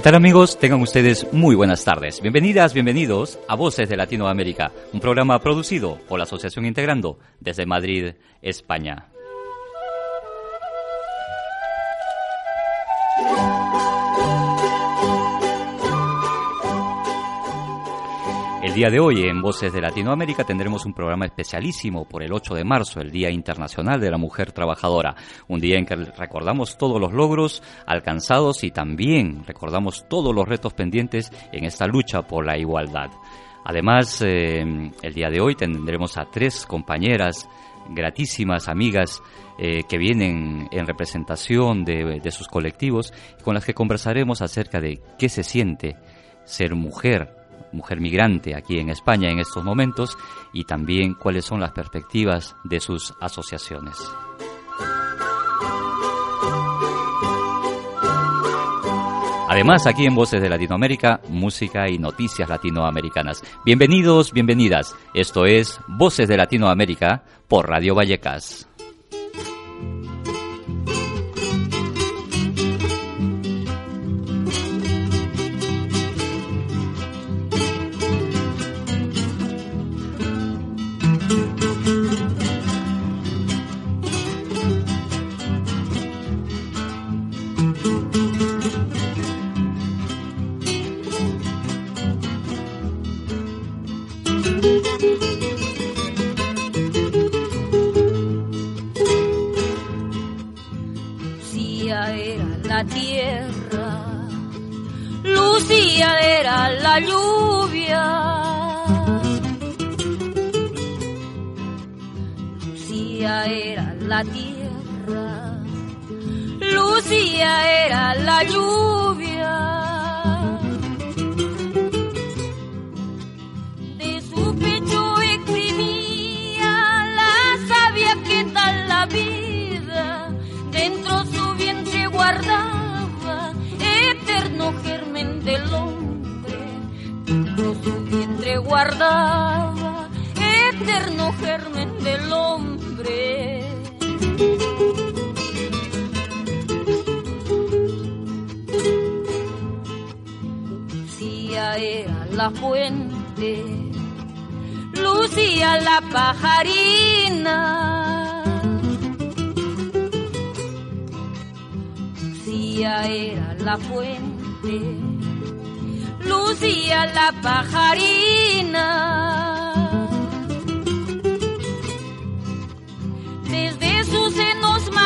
¿Qué tal amigos? Tengan ustedes muy buenas tardes. Bienvenidas, bienvenidos a Voces de Latinoamérica, un programa producido por la Asociación Integrando desde Madrid, España. El día de hoy en Voces de Latinoamérica tendremos un programa especialísimo por el 8 de marzo, el Día Internacional de la Mujer Trabajadora, un día en que recordamos todos los logros alcanzados y también recordamos todos los retos pendientes en esta lucha por la igualdad. Además, eh, el día de hoy tendremos a tres compañeras gratísimas amigas eh, que vienen en representación de, de sus colectivos con las que conversaremos acerca de qué se siente ser mujer mujer migrante aquí en España en estos momentos y también cuáles son las perspectivas de sus asociaciones. Además, aquí en Voces de Latinoamérica, música y noticias latinoamericanas. Bienvenidos, bienvenidas. Esto es Voces de Latinoamérica por Radio Vallecas. tierra. Lucía era la lluvia. Lucía era la tierra. Lucía era la lluvia. germen del hombre. Lucía era la fuente, Lucía la pajarina. Lucía era la fuente, Lucía la pajarina.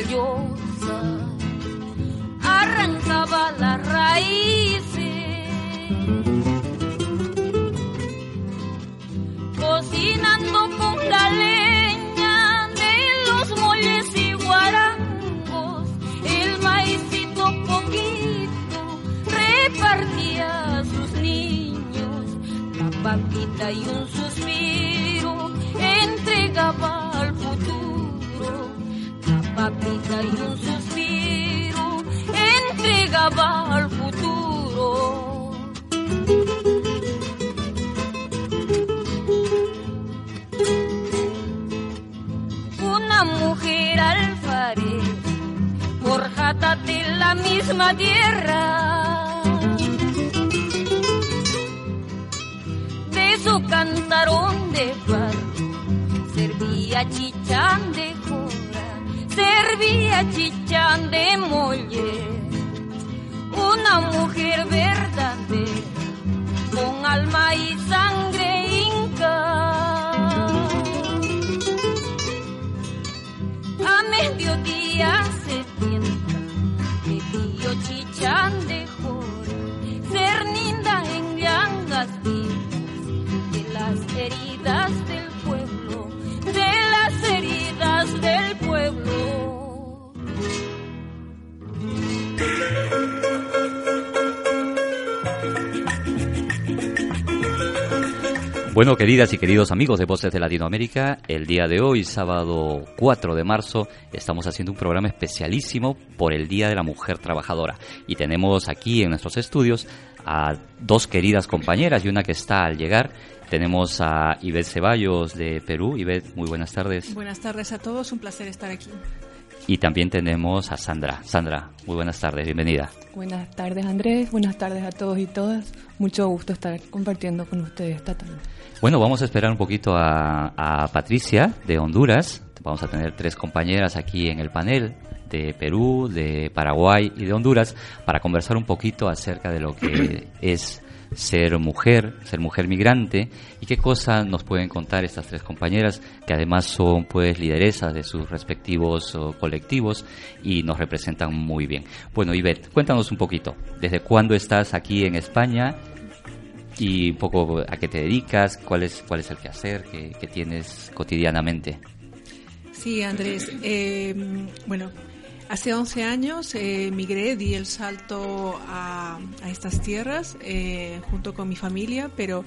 arrancaba left. Bueno, queridas y queridos amigos de Voces de Latinoamérica, el día de hoy, sábado 4 de marzo, estamos haciendo un programa especialísimo por el Día de la Mujer Trabajadora. Y tenemos aquí en nuestros estudios a dos queridas compañeras y una que está al llegar. Tenemos a Ivette Ceballos de Perú. Ivette, muy buenas tardes. Buenas tardes a todos, un placer estar aquí. Y también tenemos a Sandra. Sandra, muy buenas tardes, bienvenida. Buenas tardes Andrés, buenas tardes a todos y todas. Mucho gusto estar compartiendo con ustedes esta tarde. Bueno, vamos a esperar un poquito a, a Patricia de Honduras. Vamos a tener tres compañeras aquí en el panel de Perú, de Paraguay y de Honduras para conversar un poquito acerca de lo que es ser mujer, ser mujer migrante y qué cosas nos pueden contar estas tres compañeras que además son pues lideresas de sus respectivos colectivos y nos representan muy bien. Bueno, Ivette, cuéntanos un poquito, ¿desde cuándo estás aquí en España y un poco a qué te dedicas, cuál es, cuál es el quehacer que, que tienes cotidianamente? Sí, Andrés. eh, bueno, hace 11 años eh, di el salto a, estas tierras eh, junto con mi familia, pero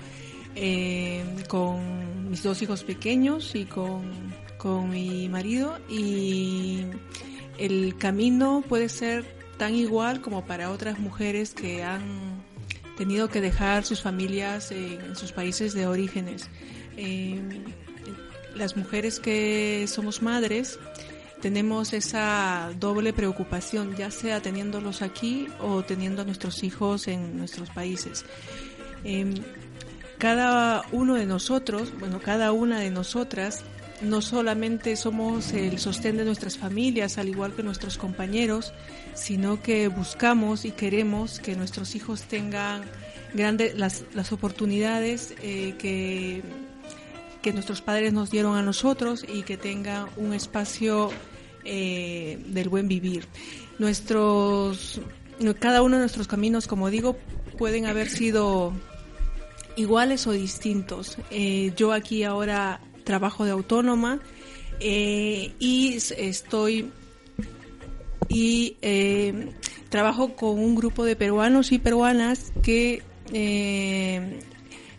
eh, con mis dos hijos pequeños y con, con mi marido. Y el camino puede ser tan igual como para otras mujeres que han tenido que dejar sus familias en, en sus países de orígenes. Eh, las mujeres que somos madres tenemos esa doble preocupación, ya sea teniéndolos aquí o teniendo a nuestros hijos en nuestros países. Eh, cada uno de nosotros, bueno, cada una de nosotras, no solamente somos el sostén de nuestras familias, al igual que nuestros compañeros, sino que buscamos y queremos que nuestros hijos tengan grandes las, las oportunidades eh, que que nuestros padres nos dieron a nosotros y que tenga un espacio eh, del buen vivir. Nuestros, cada uno de nuestros caminos, como digo, pueden haber sido iguales o distintos. Eh, yo aquí ahora trabajo de autónoma eh, y estoy y trabajo con un grupo de peruanos y peruanas que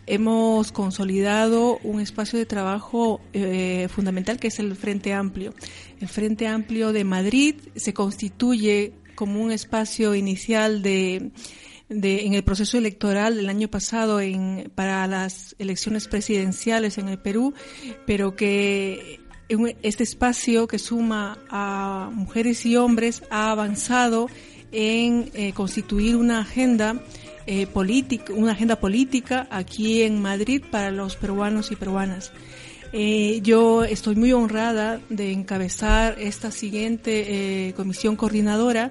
hemos consolidado un espacio de trabajo fundamental que es el Frente Amplio. El Frente Amplio de Madrid se constituye como un espacio inicial de, de, en el proceso electoral del año pasado en, para las elecciones presidenciales en el Perú, pero que este espacio que suma a mujeres y hombres ha avanzado en eh, constituir una agenda eh, política, una agenda política aquí en Madrid para los peruanos y peruanas. Eh, yo estoy muy honrada de encabezar esta siguiente eh, comisión coordinadora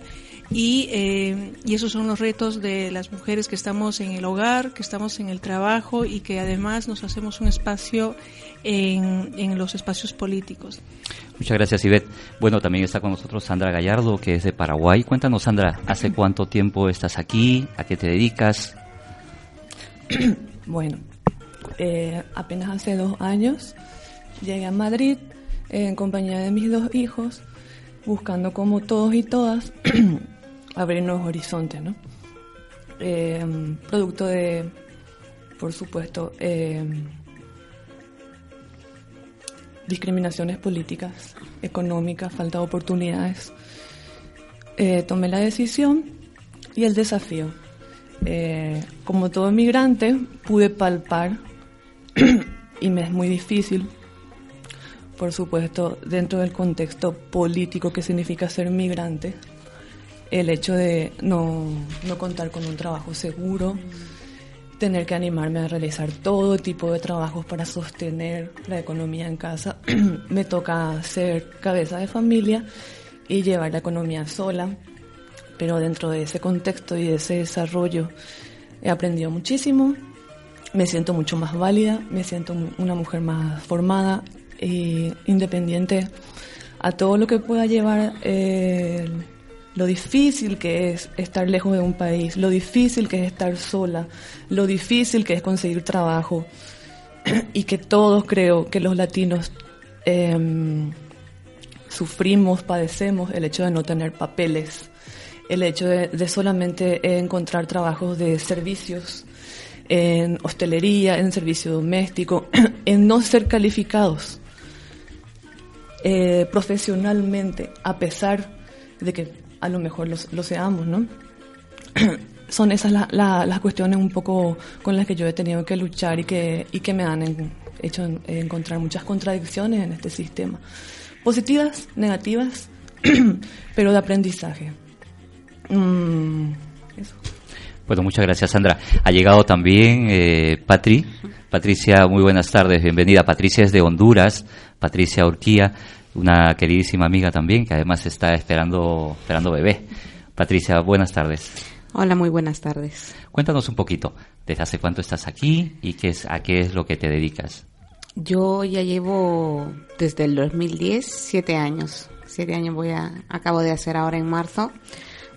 y, eh, y esos son los retos de las mujeres que estamos en el hogar, que estamos en el trabajo y que además nos hacemos un espacio en, en los espacios políticos. Muchas gracias, Ivette. Bueno, también está con nosotros Sandra Gallardo, que es de Paraguay. Cuéntanos, Sandra, ¿hace cuánto tiempo estás aquí? ¿A qué te dedicas? Bueno, eh, apenas hace dos años llegué a Madrid eh, en compañía de mis dos hijos, buscando como todos y todas abrir nuevos horizontes, ¿no? Eh, producto de, por supuesto, eh, discriminaciones políticas, económicas, falta de oportunidades. Tomé la decisión y el desafío. Como todo migrante, pude palpar, y me es muy difícil, por supuesto, dentro del contexto político que significa ser migrante, el hecho de no, no contar con un trabajo seguro, tener que animarme a realizar todo tipo de trabajos para sostener la economía en casa. me toca ser cabeza de familia y llevar la economía sola, pero dentro de ese contexto y de ese desarrollo he aprendido muchísimo, me siento mucho más válida, me siento una mujer más formada e independiente a todo lo que pueda llevar eh, lo difícil que es estar lejos de un país, lo difícil que es estar sola, lo difícil que es conseguir trabajo. Y que todos creo que los latinos em, sufrimos, padecemos el hecho de no tener papeles, el hecho de, solamente encontrar trabajos de servicios, en hostelería, en servicio doméstico, en no ser calificados eh, profesionalmente, a pesar de que a lo mejor lo, seamos, ¿no? Son esas las cuestiones un poco con las que yo he tenido que luchar y que, y que me han hecho encontrar muchas contradicciones en este sistema. Positivas, negativas, pero de aprendizaje. Mm, bueno, muchas gracias, Sandra. Ha llegado también eh, Patri. Patricia, muy buenas tardes, bienvenida. Patricia es de Honduras, Patricia Urquía una queridísima amiga también que además está esperando, esperando bebé. Patricia, buenas tardes. Hola, muy buenas tardes. Cuéntanos un poquito, ¿desde hace cuánto estás aquí y qué es, a qué es lo que te dedicas? Yo ya llevo desde el 2010 siete años. Siete años voy a, acabo de hacer ahora en marzo.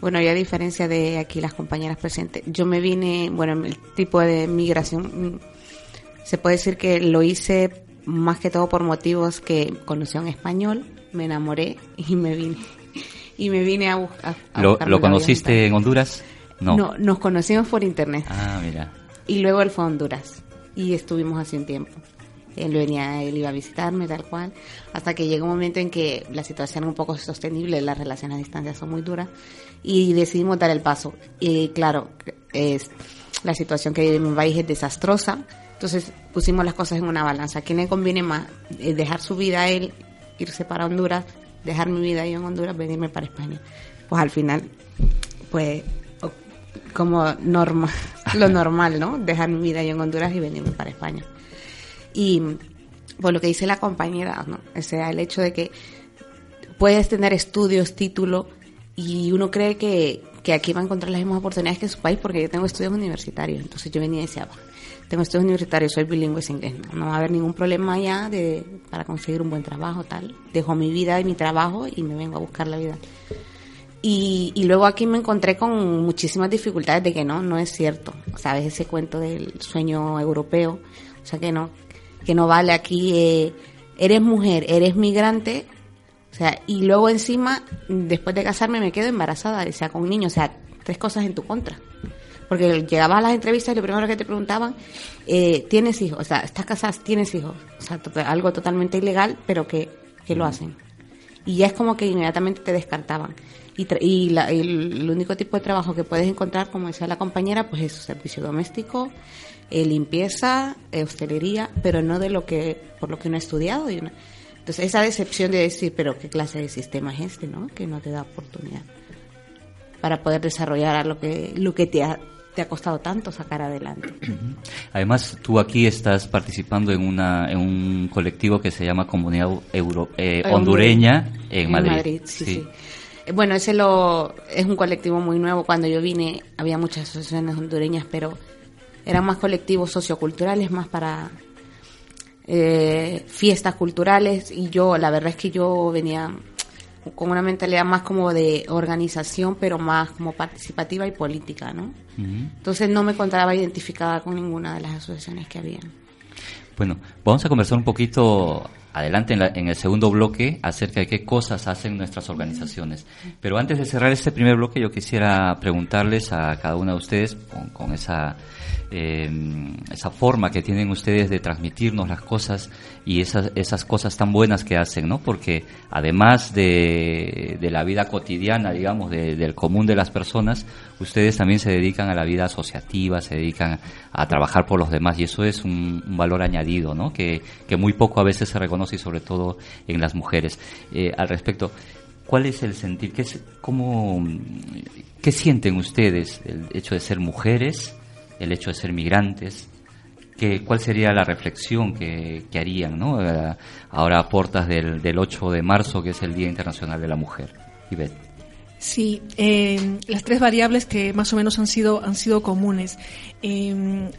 Bueno, y a diferencia de aquí las compañeras presentes, yo me vine, bueno, el tipo de migración, mm, se puede decir que lo hice más que todo por motivos que conocí a un español, me enamoré y me vine. Y me vine a, buscar. ¿Lo, ¿lo conociste en Honduras? No. no. nos conocimos por internet. Ah, mira. Y luego él fue a Honduras y estuvimos hace un tiempo. Él venía, él iba a visitarme, tal cual, hasta que llegó un momento en que la situación era un poco sostenible, las relaciones a distancia son muy duras, y decidimos dar el paso. Y claro, es, la situación que vive en mi país es desastrosa, entonces pusimos las cosas en una balanza. ¿A quién le conviene más? Eh, dejar su vida a él, irse para Honduras, dejar mi vida yo en Honduras, venirme para España. Pues al final, pues como norma, lo normal, ¿no? Dejar mi vida yo en Honduras y venirme para España. Y por lo que dice la compañera, ¿no? O sea, el hecho de que puedes tener estudios, título, y uno cree que, que aquí va a encontrar las mismas oportunidades que en su país porque yo tengo estudios universitarios. Entonces yo venía y decía, tengo estudios universitarios, soy bilingüe en inglés, no, va a haber ningún problema allá de, para conseguir un buen trabajo, tal. Dejo mi vida y mi trabajo y me vengo a buscar la vida. Y, y, luego aquí me encontré con muchísimas dificultades de que no, no es cierto. ¿Sabes? Ese cuento del sueño europeo. O sea, que no, que no vale aquí. Eh, eres mujer, eres migrante. O sea, y luego encima, después de casarme, me quedo embarazada, o sea, con un niño. O sea, tres cosas en tu contra. Porque llegabas a las entrevistas y lo primero que te preguntaban, eh, ¿tienes hijos? O sea, ¿estás casada? ¿Tienes hijos? O sea, algo totalmente ilegal, pero que, que lo hacen. Y ya es como que inmediatamente te descartaban. Y, y, el único tipo de trabajo que puedes encontrar, como decía la compañera, pues es servicio doméstico, eh, limpieza, eh, hostelería, pero no de lo que, por lo que uno ha estudiado. Y entonces, esa decepción de decir, pero ¿qué clase de sistema es este, no? Que no te da oportunidad para poder desarrollar lo que, lo que te ha te ha costado tanto sacar adelante. Además, tú aquí estás participando en, una, en un colectivo que se llama Comunidad Euro, eh, Hondureña en, Madrid. sí, Bueno, ese lo, es un colectivo muy nuevo. Cuando yo vine había muchas asociaciones hondureñas, pero eran más colectivos socioculturales, más para eh, fiestas culturales. Y yo, la verdad es que yo venía con una mentalidad más como de organización, pero más como participativa y política, ¿no? Entonces no me encontraba identificada con ninguna de las asociaciones que habían. Bueno, vamos a conversar un poquito adelante en, el segundo bloque acerca de qué cosas hacen nuestras organizaciones. Pero antes de cerrar este primer bloque, yo quisiera preguntarles a cada una de ustedes, con, esa, eh, esa forma que tienen ustedes de transmitirnos las cosas, y esas, esas cosas tan buenas que hacen, ¿no? Porque además de, de la vida cotidiana, digamos, del común de las personas, ustedes también se dedican a la vida asociativa, se dedican a trabajar por los demás y eso es un, valor añadido, ¿no? Que, que, muy poco a veces se reconoce y sobre todo en las mujeres. Eh, al respecto, ¿cuál es el sentir? ¿Qué, es, cómo, ¿Qué sienten ustedes el hecho de ser mujeres, el hecho de ser migrantes? ¿Cuál sería la reflexión que, harían ¿no? Eh, ahora a puertas del, del, 8 de marzo, que es el Día Internacional de la Mujer? Ivette. Sí, eh, las tres variables que más o menos han sido, han sido comunes. Eh,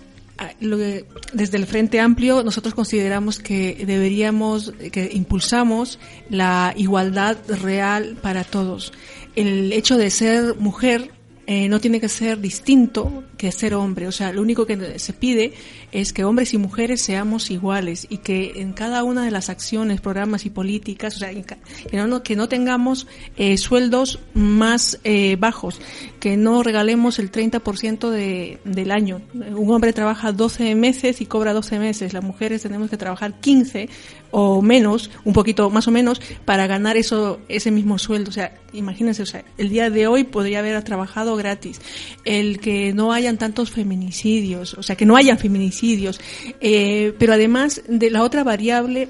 desde el Frente Amplio nosotros consideramos que deberíamos, que impulsamos la igualdad real para todos. El hecho de ser mujer eh, no tiene que ser distinto que ser hombre. O sea, lo único que se pide es que hombres y mujeres seamos iguales y que en cada una de las acciones, programas y políticas, o sea, que no, que no tengamos eh, sueldos más eh, bajos, que no regalemos el 30% de, del año. Un hombre trabaja 12 meses y cobra 12 meses. Las mujeres tenemos que trabajar 15 o menos, un poquito más o menos, para ganar eso, ese mismo sueldo. O sea, imagínense, o sea, el día de hoy podría haber trabajado gratis. El que no hayan tantos feminicidios, o sea, que no hayan feminicidios. Eh, pero además de la otra variable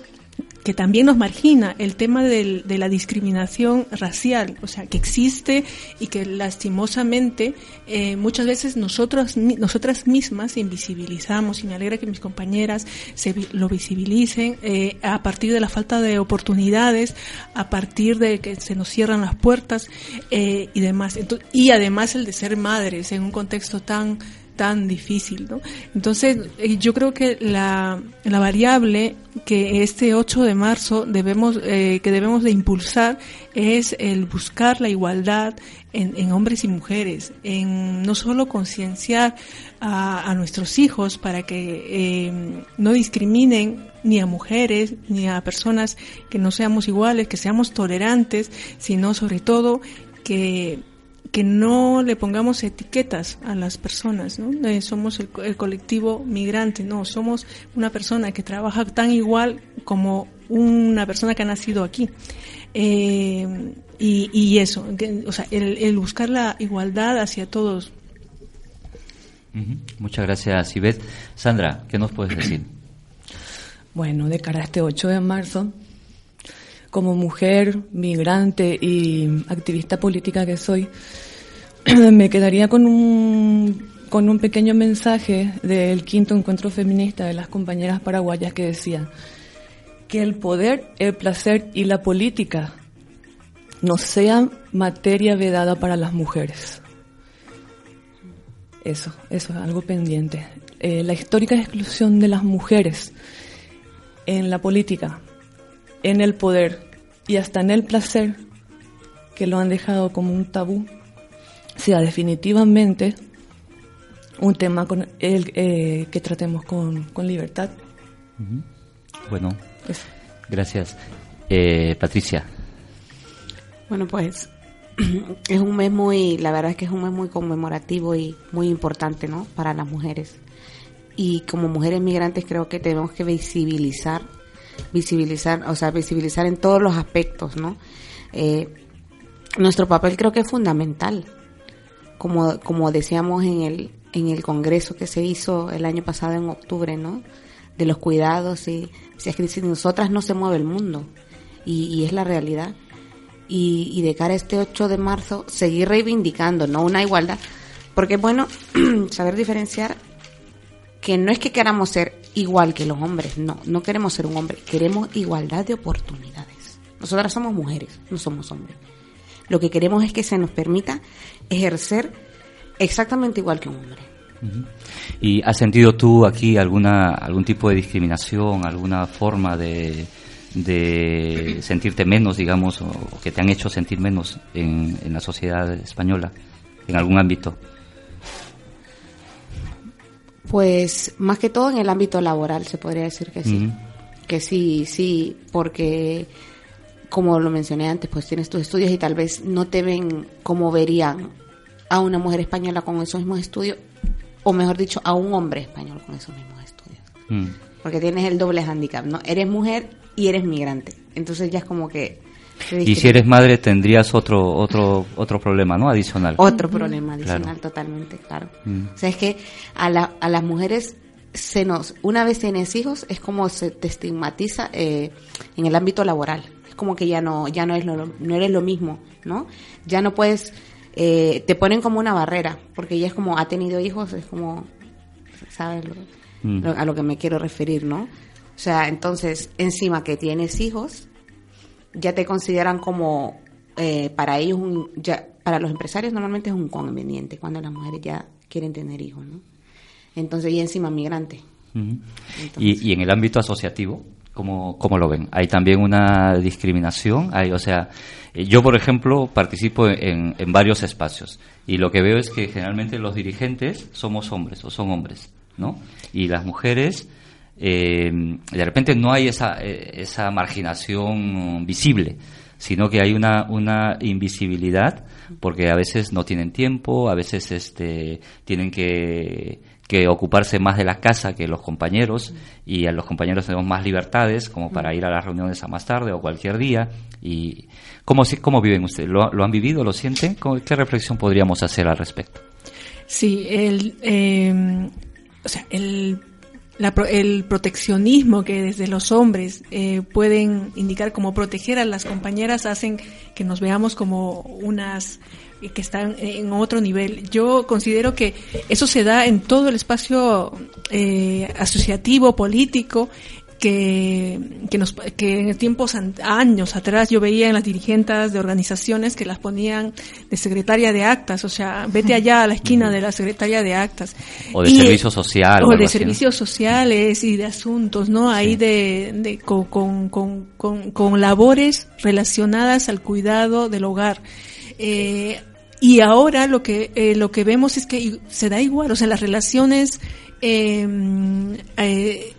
que también nos margina el tema del, de la discriminación racial, o sea, que existe y que lastimosamente eh, muchas veces nosotros, nosotras mismas invisibilizamos y me alegra que mis compañeras se, lo visibilicen eh, a partir de la falta de oportunidades, a partir de que se nos cierran las puertas eh, y demás. y además el de ser madres en un contexto tan tan difícil, ¿no? Entonces, eh, yo creo que la, la variable que este 8 de marzo debemos, eh, que debemos de impulsar es el buscar la igualdad en, hombres y mujeres, en no solo concienciar a, nuestros hijos para que eh, no discriminen ni a mujeres ni a personas que no seamos iguales, que seamos tolerantes, sino sobre todo que que no le pongamos etiquetas a las personas, ¿no? Eh, somos el, colectivo migrante, no, somos una persona que trabaja tan igual como una persona que ha nacido aquí. Eh, y, eso, o sea, el, buscar la igualdad hacia todos. Muchas gracias, Ivette. Sandra, ¿qué nos puedes decir? Bueno, de cara a este 8 de marzo, como mujer, migrante y activista política que soy, me quedaría con un, con un pequeño mensaje del quinto encuentro feminista de las compañeras paraguayas que decía que el poder, el placer y la política no sean materia vedada para las mujeres. Eso, eso es algo pendiente. Eh, la histórica exclusión de las mujeres en la política, en el poder y hasta en el placer, que lo han dejado como un tabú, sea definitivamente un tema con el, eh, que tratemos con, libertad. Bueno, gracias. Eh, Patricia. Bueno, pues es un mes muy, la verdad es que es un mes muy conmemorativo y muy importante, ¿no? Para las mujeres. Y como mujeres migrantes creo que tenemos que visibilizar visibilizar, o sea, visibilizar en todos los aspectos, ¿no? Eh, nuestro papel creo que es fundamental, como, como decíamos en el, en el congreso que se hizo el año pasado en octubre, ¿no? De los cuidados y si es que sin nosotras no se mueve el mundo y, es la realidad. Y, y, de cara a este 8 de marzo, seguir reivindicando, ¿no? Una igualdad, porque es bueno saber diferenciar que no es que queramos ser igual que los hombres, no, no queremos ser un hombre, queremos igualdad de oportunidades. Nosotras somos mujeres, no somos hombres. Lo que queremos es que se nos permita ejercer exactamente igual que un hombre. ¿Y has sentido tú aquí alguna algún tipo de discriminación, alguna forma de, de sentirte menos, digamos, o que te han hecho sentir menos en, en la sociedad española, en algún ámbito? Pues más que todo en el ámbito laboral se podría decir que sí. Que sí, sí, porque como lo mencioné antes, pues tienes tus estudios y tal vez no te ven como verían a una mujer española con esos mismos estudios, o mejor dicho, a un hombre español con esos mismos estudios. Mm. porque tienes el doble handicap, ¿no? Eres mujer y eres migrante. Entonces ya es como que... Y si eres madre tendrías otro otro otro problema, ¿no? Adicional. Otro problema adicional, totalmente, claro. Mm. O sea, es que a, la, a las mujeres se nos, una vez tienes hijos, es como se te estigmatiza eh, en el ámbito laboral. Es como que ya no, ya no, es lo, no eres lo mismo, ¿no? Ya no puedes, eh, te ponen como una barrera, porque ya es como, ha tenido hijos, es como, ¿sabes? Mm. a lo que me quiero referir, ¿no? O sea, entonces, encima que tienes hijos, ya te consideran como, eh, para ellos, un, ya, para los empresarios normalmente es un conveniente cuando las mujeres ya quieren tener hijos, ¿no? Entonces, y encima migrante. y, en el ámbito asociativo, ¿cómo, ¿cómo, lo ven? ¿Hay también una discriminación? Hay, o sea, eh, yo, por ejemplo, participo en, en, varios espacios y lo que veo es que generalmente los dirigentes somos hombres o son hombres, ¿no? Y las mujeres, eh, de repente no hay esa, eh, esa marginación visible, sino que hay una, una invisibilidad porque a veces no tienen tiempo, a veces este, tienen que que ocuparse más de la casa que los compañeros y a los compañeros tenemos más libertades como para ir a las reuniones a más tarde o cualquier día y cómo cómo viven ustedes lo, han vivido lo sienten qué reflexión podríamos hacer al respecto sí el eh, o sea el el proteccionismo que desde los hombres eh, pueden indicar como proteger a las compañeras hacen que nos veamos como unas que están en otro nivel. Yo considero que eso se da en todo el espacio eh, asociativo, político, que, que, nos, que en tiempos años atrás yo veía en las dirigentes de organizaciones que las ponían de secretaria de actas, o sea, vete allá a la esquina de la secretaria de actas. O de servicio social. O, de servicios sociales y de asuntos, ¿no? Ahí de, de con, con, con, con, labores relacionadas al cuidado del hogar. Eh, y ahora lo que eh, lo que vemos es que se da igual, o sea, las relaciones em, eh,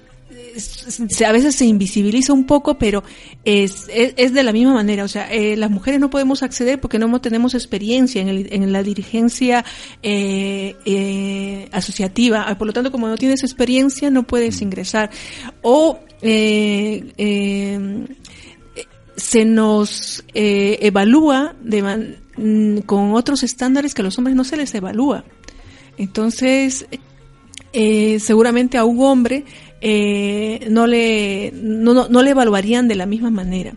a veces se invisibiliza un poco, pero es, es, de la misma manera. O sea, eh, las mujeres no podemos acceder porque no tenemos experiencia en, el, en la dirigencia eh, eh, asociativa. Por lo tanto, como no tienes experiencia, no puedes mm. ingresar. O se nos evalúa de mm, con otros estándares que a los hombres no se les evalúa. Entonces, seguramente a un hombre eh, no, le, no, no, le evaluarían de la misma manera.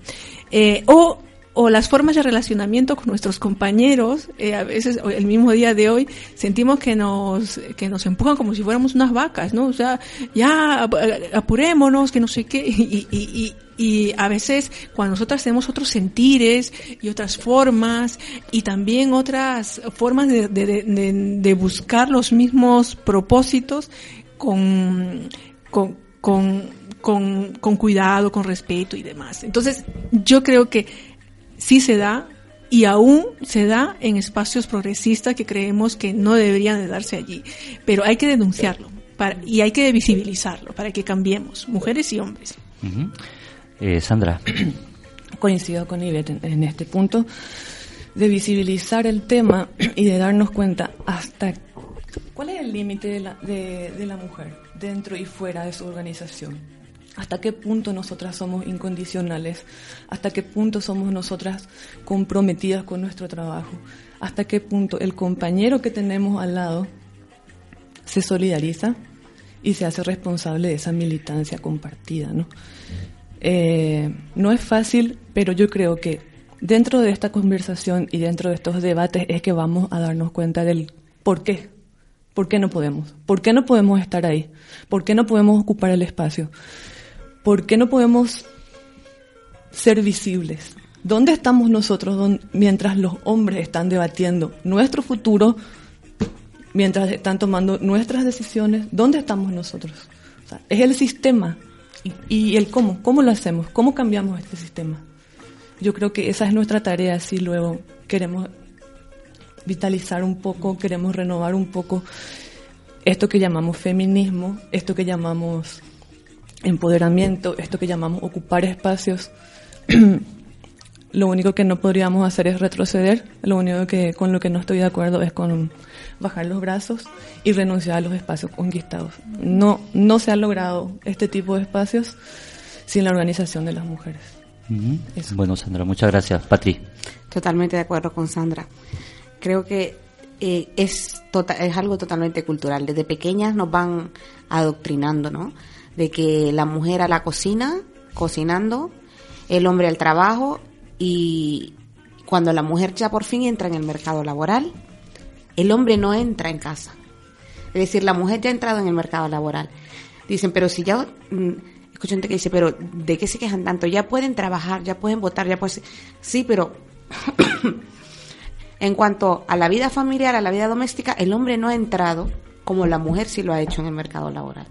Eh, o, o las formas de relacionamiento con nuestros compañeros, eh, a veces el mismo día de hoy sentimos que nos, que nos empujan como si fuéramos unas vacas, ¿no? O sea, ya apurémonos, que no sé qué, y, y, y a veces cuando nosotras tenemos otros sentires y otras formas y también otras formas de, de, de buscar los mismos propósitos con con, con, con, cuidado, con respeto y demás. Entonces, yo creo que sí se da y aún se da en espacios progresistas que creemos que no deberían de darse allí. Pero hay que denunciarlo para, y hay que visibilizarlo para que cambiemos, mujeres y hombres. Eh, Sandra. Coincido con Ivette en, este punto de visibilizar el tema y de darnos cuenta hasta cuál es el límite de la, de, de la mujer dentro y fuera de su organización. ¿Hasta qué punto nosotras somos incondicionales? ¿Hasta qué punto somos nosotras comprometidas con nuestro trabajo? ¿Hasta qué punto el compañero que tenemos al lado se solidariza y se hace responsable de esa militancia compartida? ¿no? Eh, no es fácil, pero yo creo que dentro de esta conversación y dentro de estos debates es que vamos a darnos cuenta del por qué ¿Por qué no podemos? ¿Por qué no podemos estar ahí? ¿Por qué no podemos ocupar el espacio? ¿Por qué no podemos ser visibles? ¿Dónde estamos nosotros mientras los hombres están debatiendo nuestro futuro, mientras están tomando nuestras decisiones? ¿Dónde estamos nosotros? es el sistema y, y, el cómo, cómo lo hacemos, cómo cambiamos este sistema. Yo creo que esa es nuestra tarea si luego queremos vitalizar un poco, queremos renovar un poco esto que llamamos feminismo, esto que llamamos empoderamiento, esto que llamamos ocupar espacios lo único que no podríamos hacer es retroceder, lo único que con lo que no estoy de acuerdo es con bajar los brazos y renunciar a los espacios conquistados. No, no se ha logrado este tipo de espacios sin la organización de las mujeres. Bueno, Sandra, muchas gracias. Patri. Totalmente de acuerdo con Sandra. Creo que eh, es, tota-, es algo totalmente cultural. Desde pequeñas nos van adoctrinando, ¿no? De que la mujer a la cocina, cocinando, el hombre al trabajo y cuando la mujer ya por fin entra en el mercado laboral, el hombre no entra en casa. Es decir, la mujer ya ha entrado en el mercado laboral. Dicen, pero si ya, mm, escucho gente que dice, pero ¿de qué se quejan tanto? Ya pueden trabajar, ya pueden votar, ya pueden... Sí, pero en cuanto a la vida familiar, a la vida doméstica, el hombre no ha entrado como la mujer sí lo ha hecho en el mercado laboral.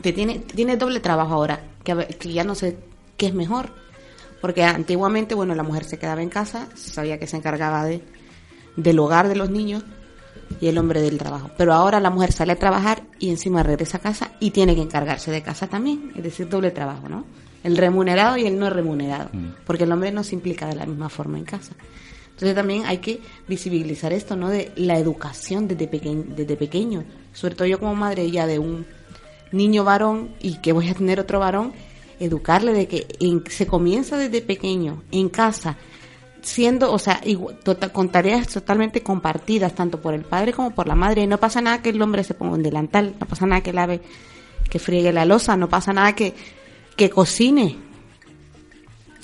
Te tiene, tiene doble trabajo ahora, que, que ya no sé qué es mejor. Porque antiguamente, bueno, la mujer se quedaba en casa, sabía que se encargaba de, del hogar de los niños y el hombre del trabajo. Pero ahora la mujer sale a trabajar y encima regresa a casa y tiene que encargarse de casa también, es decir, doble trabajo, ¿no? El remunerado y el no remunerado, mm. porque el hombre no se implica de la misma forma en casa. Entonces también hay que visibilizar esto, ¿no? De la educación desde, pequeño, desde pequeño. Sobre todo yo como madre ya de un niño varón y que voy a tener otro varón, educarle de que se comienza desde pequeño, en casa, siendo, o sea, tota, con tareas totalmente compartidas, tanto por el padre como por la madre. No pasa nada que el hombre se ponga un delantal, no pasa nada que lave, que friegue la losa, no pasa nada que, que cocine.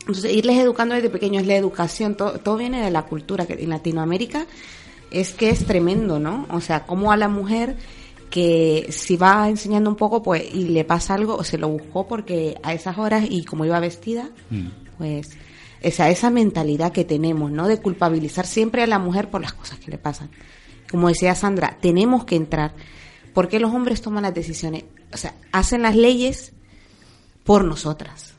Entonces, irles educando desde pequeños, la educación, todo, todo viene de la cultura, que en Latinoamérica es que es tremendo, ¿no? O sea, como a la mujer que si va enseñando un poco, pues, y le pasa algo, o se lo buscó porque a esas horas y como iba vestida, mm. pues esa, esa mentalidad que tenemos, ¿no? De culpabilizar siempre a la mujer por las cosas que le pasan. Como decía Sandra, tenemos que entrar. ¿Por qué los hombres toman las decisiones? O sea, hacen las leyes por nosotras.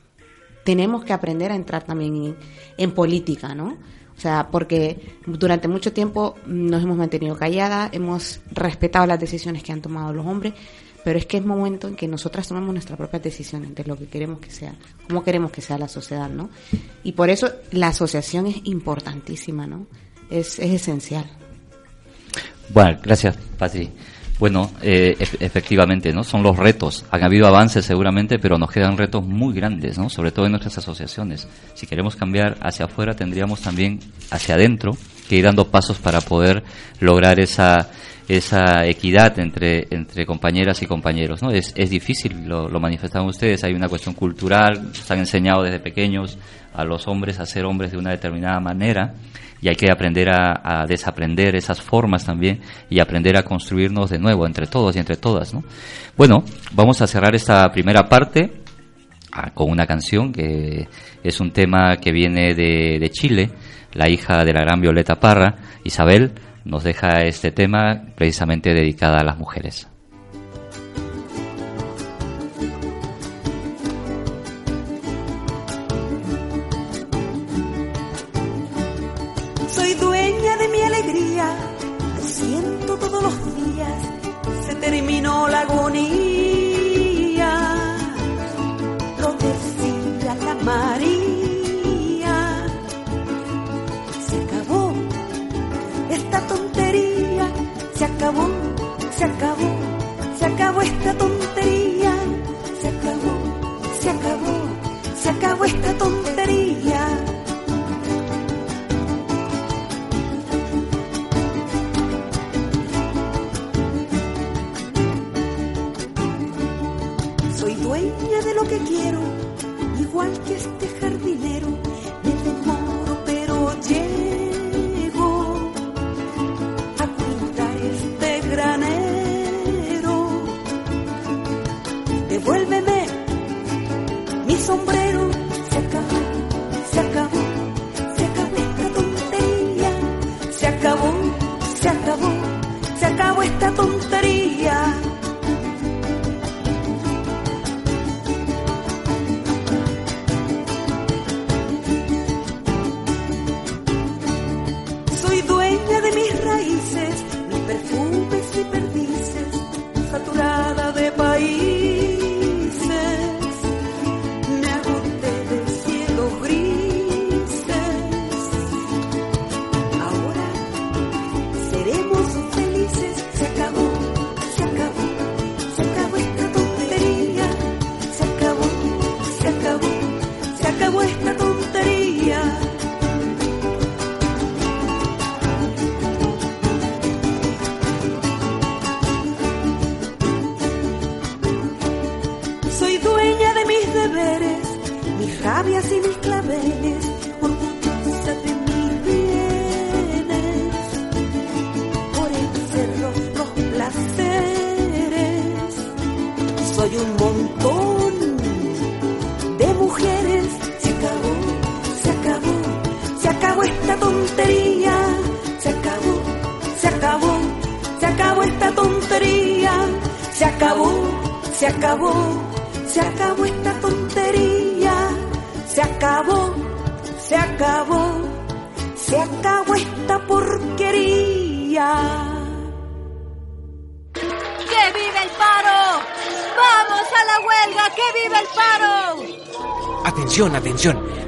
Tenemos que aprender a entrar también en, política, ¿no? O sea, porque durante mucho tiempo nos hemos mantenido calladas, hemos respetado las decisiones que han tomado los hombres, pero es que es momento en que nosotras tomemos nuestras propias decisiones de lo que queremos que sea, cómo queremos que sea la sociedad, ¿no? Y por eso la asociación es importantísima, ¿no? Es, es esencial. Bueno, gracias, Patri. Bueno, eh, efectivamente, ¿no? Son los retos. Han habido avances seguramente, pero nos quedan retos muy grandes, ¿no? Sobre todo en nuestras asociaciones. Si queremos cambiar hacia afuera, tendríamos también hacia adentro que ir dando pasos para poder lograr esa esa equidad entre, entre compañeras y compañeros. ¿no? Es, es difícil, lo, lo manifestaron ustedes, hay una cuestión cultural, se han enseñado desde pequeños a los hombres a ser hombres de una determinada manera y hay que aprender a, desaprender esas formas también y aprender a construirnos de nuevo entre todos y entre todas. ¿no? Bueno, vamos a cerrar esta primera parte ah, con una canción que es un tema que viene de, de Chile, la hija de la gran Violeta Parra, Isabel, nos deja este tema precisamente dedicada a las mujeres. Esta tontería. Soy dueña de lo que quiero, igual que este esta tontería.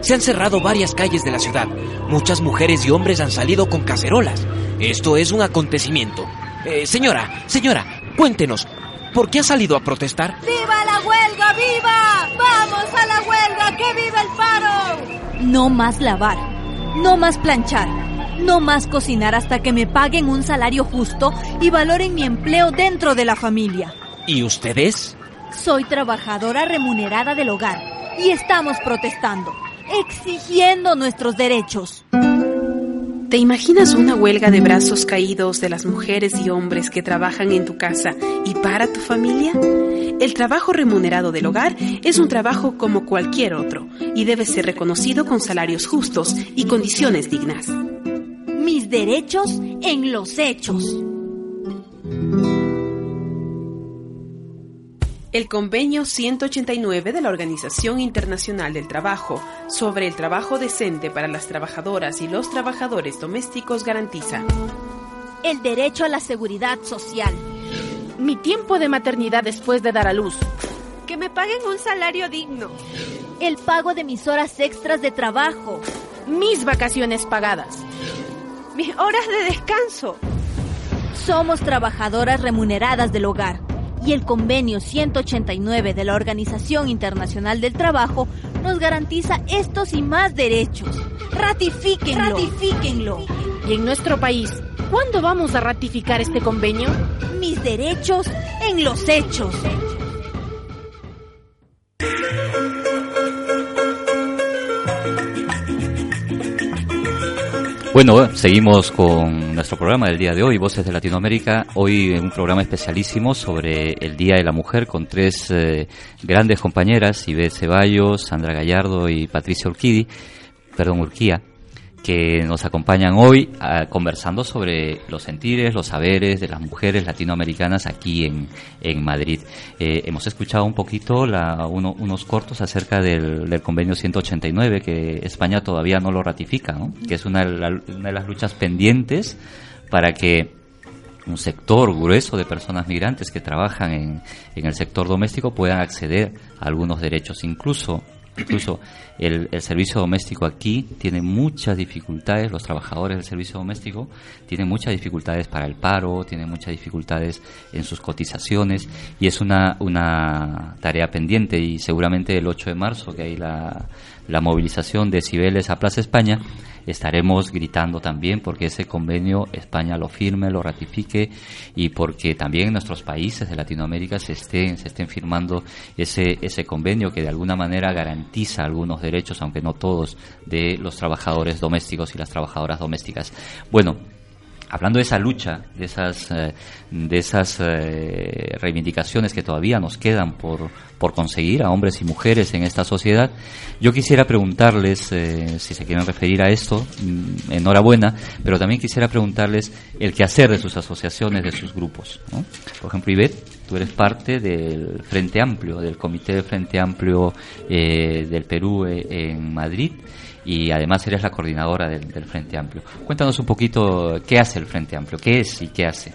Se han cerrado varias calles de la ciudad. Muchas mujeres y hombres han salido con cacerolas. Esto es un acontecimiento. Eh, señora, señora, cuéntenos, ¿por qué ha salido a protestar? ¡Viva la huelga! ¡Viva! ¡Vamos a la huelga! ¡Que vive el paro! No más lavar, no más planchar, no más cocinar hasta que me paguen un salario justo y valoren mi empleo dentro de la familia. ¿Y ustedes? Soy trabajadora remunerada del hogar y estamos protestando, exigiendo nuestros derechos. ¿Te imaginas una huelga de brazos caídos de las mujeres y hombres que trabajan en tu casa y para tu familia? El trabajo remunerado del hogar es un trabajo como cualquier otro y debe ser reconocido con salarios justos y condiciones dignas. Mis derechos en los hechos. El convenio 189 de la Organización Internacional del Trabajo sobre el trabajo decente para las trabajadoras y los trabajadores domésticos garantiza El derecho a la seguridad social. Mi tiempo de maternidad después de dar a luz. Que me paguen un salario digno. El pago de mis horas extras de trabajo. Mis vacaciones pagadas. Mis horas de descanso. Somos trabajadoras remuneradas del hogar y el convenio 189 de la Organización Internacional del Trabajo nos garantiza estos y más derechos. Ratifíquenlo. Ratifíquenlo. Y en nuestro país, ¿cuándo vamos a ratificar este convenio? Mis derechos en los hechos. Bueno, seguimos con nuestro programa del día de hoy, Voces de Latinoamérica. Hoy un programa especialísimo sobre el Día de la Mujer con tres eh, grandes compañeras, Ibe Ceballos, Sandra Gallardo y Patricia Urquidi, perdón, Urquía, que nos acompañan hoy ah, conversando sobre los sentires, los saberes de las mujeres latinoamericanas aquí en, en Madrid. Eh, hemos escuchado un poquito la, uno- unos cortos acerca del, del convenio 189 que España todavía no lo ratifica, que es una una de las luchas pendientes para que un sector grueso de personas migrantes que trabajan en, en el sector doméstico puedan acceder a algunos derechos. Incluso, incluso el, el servicio doméstico aquí tiene muchas dificultades, los trabajadores del servicio doméstico tienen muchas dificultades para el paro, tienen muchas dificultades en sus cotizaciones y es una, una tarea pendiente y seguramente el 8 de marzo que hay la, la movilización de Cibeles a Plaza España, estaremos gritando también porque ese convenio España lo firme, lo ratifique y porque también en nuestros países de Latinoamérica se estén, firmando ese, ese convenio que de alguna manera garantiza algunos derechos, aunque no todos, de los trabajadores domésticos y las trabajadoras domésticas. Bueno, hablando de esa lucha, de esas, eh, de esas eh, reivindicaciones que todavía nos quedan por, por conseguir a hombres y mujeres en esta sociedad, yo quisiera preguntarles, eh, si se quieren referir a esto, mm, enhorabuena, pero también quisiera preguntarles el quehacer de sus asociaciones, de sus grupos. Por ejemplo, Ivette, tú eres parte del Frente Amplio, del Comité de Frente Amplio del Perú en Madrid y además eres la coordinadora del, del Frente Amplio. Cuéntanos un poquito qué hace el Frente Amplio, qué es y qué hace.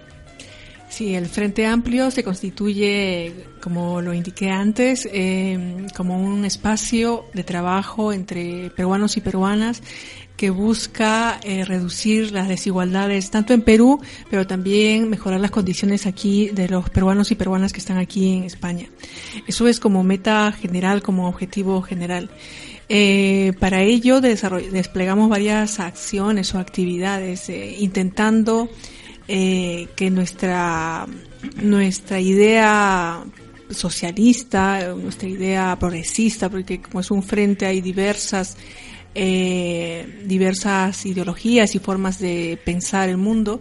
Sí, el Frente Amplio se constituye, como lo indiqué antes, eh, como un espacio de trabajo entre peruanos y peruanas que busca eh, reducir las desigualdades tanto en Perú, pero también mejorar las condiciones aquí de los peruanos y peruanas que están aquí en España. Eso es como meta general, como objetivo general. Eh, para ello desplegamos varias acciones o actividades eh, intentando eh, que nuestra nuestra idea socialista, nuestra idea progresista, porque como es un frente hay diversas diversas ideologías y formas de pensar el mundo.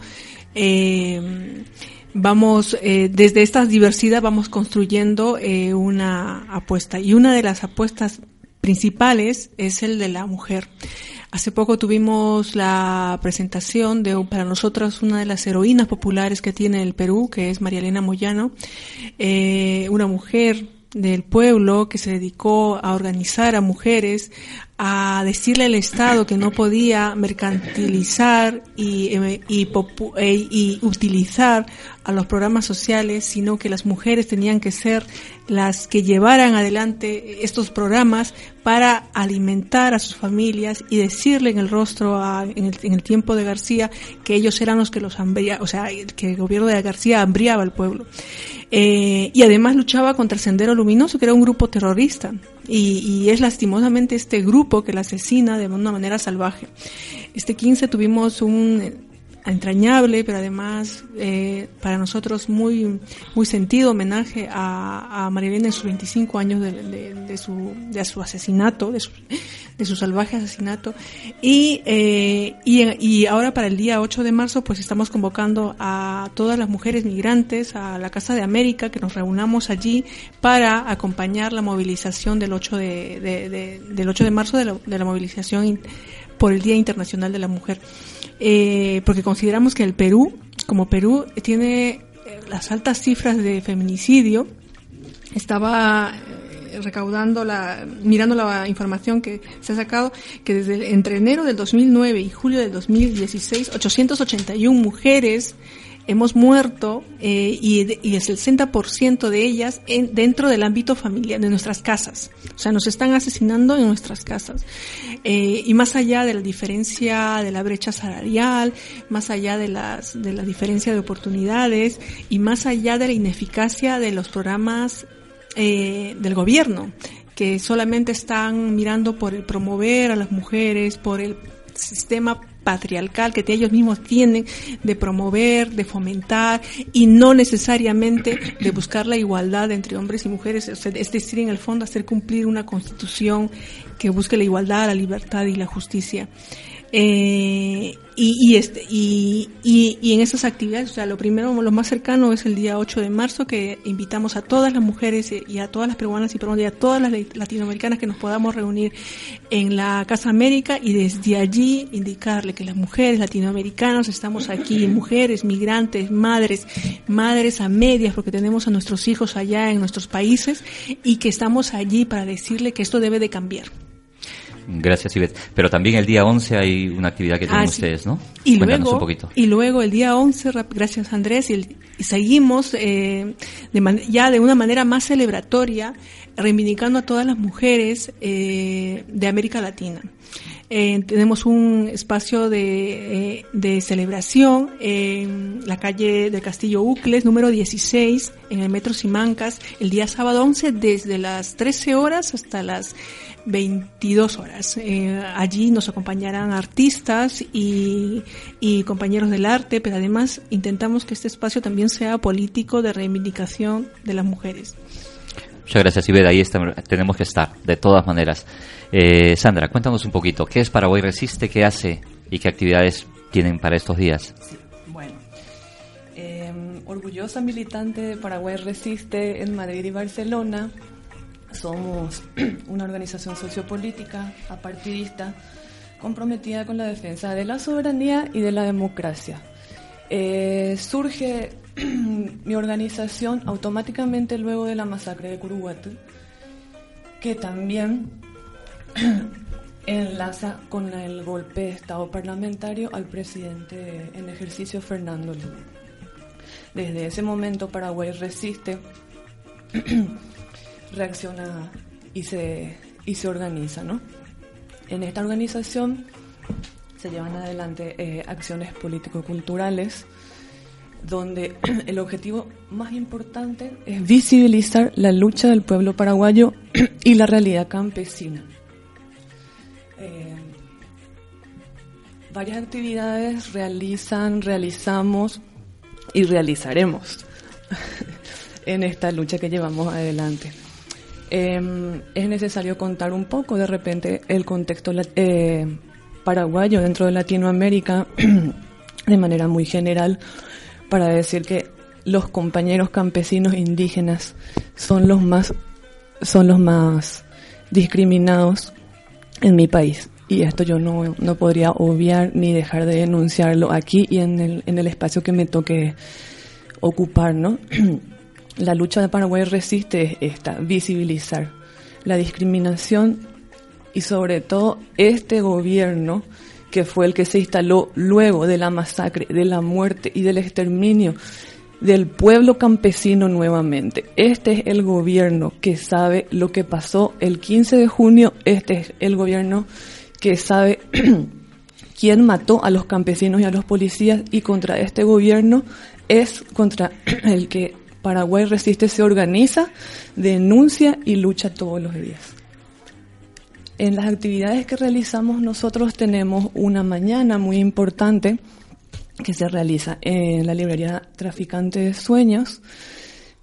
vamos desde esta diversidad vamos construyendo una apuesta y una de las apuestas principales es el de la mujer. Hace poco tuvimos la presentación de para nosotros una de las heroínas populares que tiene el Perú, que es María Elena Moyano, eh, una mujer del pueblo que se dedicó a organizar a mujeres, a decirle al Estado que no podía mercantilizar y, eh, y, eh, y utilizar a los programas sociales, sino que las mujeres tenían que ser las que llevaran adelante estos programas para alimentar a sus familias y decirle en el rostro a- en, el, en el tiempo de García que ellos eran los que los hambría, o sea, que el gobierno de García hambriaba al pueblo. Eh, y además luchaba contra el Sendero Luminoso, que era un grupo terrorista. Y, y es lastimosamente este grupo que la asesina de una manera salvaje. Este 15 tuvimos un entrañable, pero además eh, para nosotros muy muy sentido homenaje a, a María Elena en sus 25 años de, su, de su asesinato, de su, de su salvaje asesinato. Y, eh, y, y ahora para el día 8 de marzo pues estamos convocando a todas las mujeres migrantes a la Casa de América que nos reunamos allí para acompañar la movilización del 8 de, de- de- del 8 de marzo de la, de la movilización por el Día Internacional de la Mujer. Eh, porque consideramos que el Perú, como Perú, tiene eh, las altas cifras de feminicidio. Estaba eh, recaudando la, mirando la información que se ha sacado, que desde entre enero del 2009 y julio del 2016, 881 mujeres hemos muerto eh, y, y el 60% de ellas en, dentro del ámbito familiar, de nuestras casas. O sea, nos están asesinando en nuestras casas. Eh, y más allá de la diferencia de la brecha salarial, más allá de, las, de la diferencia de oportunidades y más allá de la ineficacia de los programas eh, del gobierno, que solamente están mirando por el promover a las mujeres, por el sistema patriarcal que ellos mismos tienen de promover, de fomentar y no necesariamente de buscar la igualdad entre hombres y mujeres, es decir, en el fondo hacer cumplir una constitución que busque la igualdad, la libertad y la justicia. Eh, y, este, y, y, y en esas actividades, o sea, lo primero, lo más cercano es el día 8 de marzo, que invitamos a todas las mujeres y a todas las peruanas y peruanas y a todas las latinoamericanas que nos podamos reunir en la Casa América y desde allí indicarle que las mujeres latinoamericanas estamos aquí, mujeres, migrantes, madres, madres a medias, porque tenemos a nuestros hijos allá en nuestros países y que estamos allí para decirle que esto debe de cambiar. Gracias, Ivette. Pero también el día 11 hay una actividad que tienen Ah, sí. ustedes, ¿no? Y Cuéntanos luego, un poquito. y luego el día 11, rap- gracias Andrés, y, el- y seguimos eh, de man- ya de una manera más celebratoria, reivindicando a todas las mujeres eh, de América Latina. Eh, tenemos un espacio de, eh, de celebración en la calle del Castillo Ucles, número 16, en el Metro Simancas, el día sábado 11, desde las 13 horas hasta las 22 horas. Eh, allí nos acompañarán artistas y, y compañeros del arte, pero además intentamos que este espacio también sea político de reivindicación de las mujeres. Muchas gracias, Ivette. Ahí está- tenemos que estar, de todas maneras. Eh, Sandra, cuéntanos un poquito. ¿Qué es Paraguay Resiste? ¿Qué hace? ¿Y qué actividades tienen para estos días? Bueno, eh, orgullosa militante de Paraguay Resiste en Madrid y Barcelona. Somos una organización sociopolítica, apartidista, comprometida con la defensa de la soberanía y de la democracia. Eh, surge mi organización automáticamente luego de la masacre de Curuguatú, que también enlaza con el golpe de Estado parlamentario al presidente en ejercicio Fernando Luna. Desde ese momento Paraguay resiste, reacciona y se, y se organiza. ¿no? En esta organización se llevan adelante eh, acciones político-culturales donde el objetivo más importante es visibilizar la lucha del pueblo paraguayo y la realidad campesina. Eh, varias actividades realizan, realizamos y realizaremos en esta lucha que llevamos adelante. Eh, es necesario contar un poco de repente el contexto eh, paraguayo dentro de Latinoamérica de manera muy general para decir que los compañeros campesinos indígenas son los más son los más discriminados en mi país y esto yo no, no podría obviar ni dejar de denunciarlo aquí y en el, en el espacio que me toque ocupar, ¿no? la lucha de Paraguay resiste esta, visibilizar la discriminación y sobre todo este gobierno que fue el que se instaló luego de la masacre, de la muerte y del exterminio del pueblo campesino nuevamente. Este es el gobierno que sabe lo que pasó el 15 de junio, este es el gobierno que sabe quién mató a los campesinos y a los policías y contra este gobierno es contra el que Paraguay Resiste se organiza, denuncia y lucha todos los días. En las actividades que realizamos nosotros tenemos una mañana muy importante que se realiza en la librería Traficante de Sueños.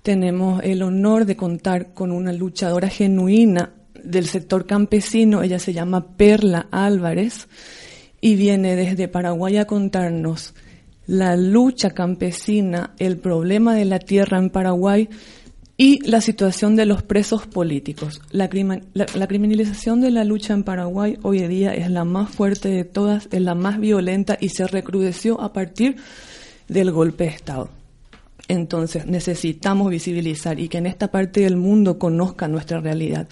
Tenemos el honor de contar con una luchadora genuina del sector campesino, ella se llama Perla Álvarez y viene desde Paraguay a contarnos la lucha campesina, el problema de la tierra en Paraguay y la situación de los presos políticos. La, criminalización de la lucha en Paraguay hoy en día es la más fuerte de todas, es la más violenta y se recrudeció a partir del golpe de Estado. Entonces necesitamos visibilizar y que en esta parte del mundo conozca nuestra realidad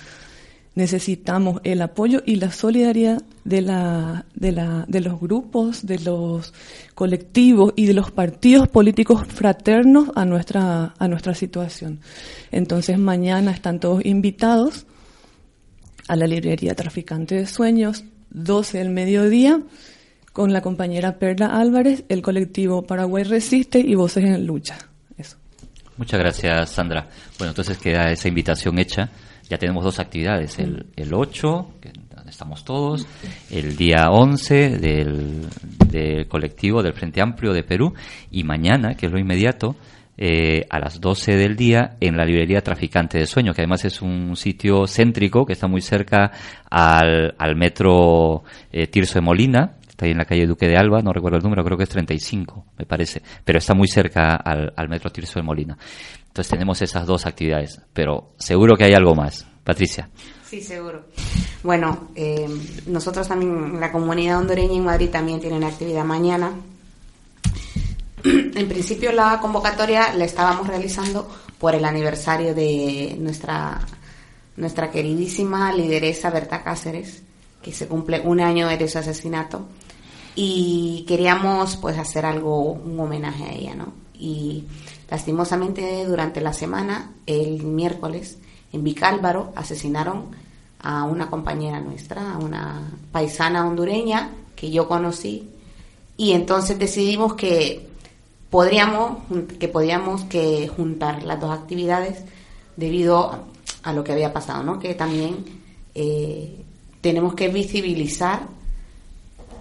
necesitamos el apoyo y la solidaridad de, la, de, la, de los grupos, de los colectivos y de los partidos políticos fraternos a nuestra, a nuestra situación. Entonces mañana están todos invitados a la librería Traficante de Sueños, 12 del mediodía, con la compañera Perla Álvarez, el colectivo Paraguay Resiste y Voces en Lucha. Eso. Muchas gracias, Sandra. Bueno, entonces queda esa invitación hecha ya tenemos dos actividades, el, el 8, que estamos todos, el día 11 del, del, colectivo del Frente Amplio de Perú y mañana, que es lo inmediato, eh, a las 12 del día en la librería Traficante de Sueños, que además es un sitio céntrico que está muy cerca al, al metro eh, Tirso de Molina, está ahí en la calle Duque de Alba, no recuerdo el número, creo que es 35, me parece, pero está muy cerca al, al metro Tirso de Molina. Entonces tenemos esas dos actividades, pero seguro que hay algo más. Patricia. Sí, seguro. Bueno, eh, nosotros también, la comunidad hondureña en Madrid también tiene una actividad mañana. En principio la convocatoria la estábamos realizando por el aniversario de nuestra, nuestra queridísima lideresa Berta Cáceres, que se cumple un año de su asesinato. Y queríamos pues hacer algo, un homenaje a ella, ¿no? Y Lastimosamente, durante la semana, el miércoles, en Vicálvaro, asesinaron a una compañera nuestra, a una paisana hondureña que yo conocí, y entonces decidimos que podríamos, que podíamos que juntar las dos actividades debido a lo que había pasado, ¿no? Que también eh, tenemos que visibilizar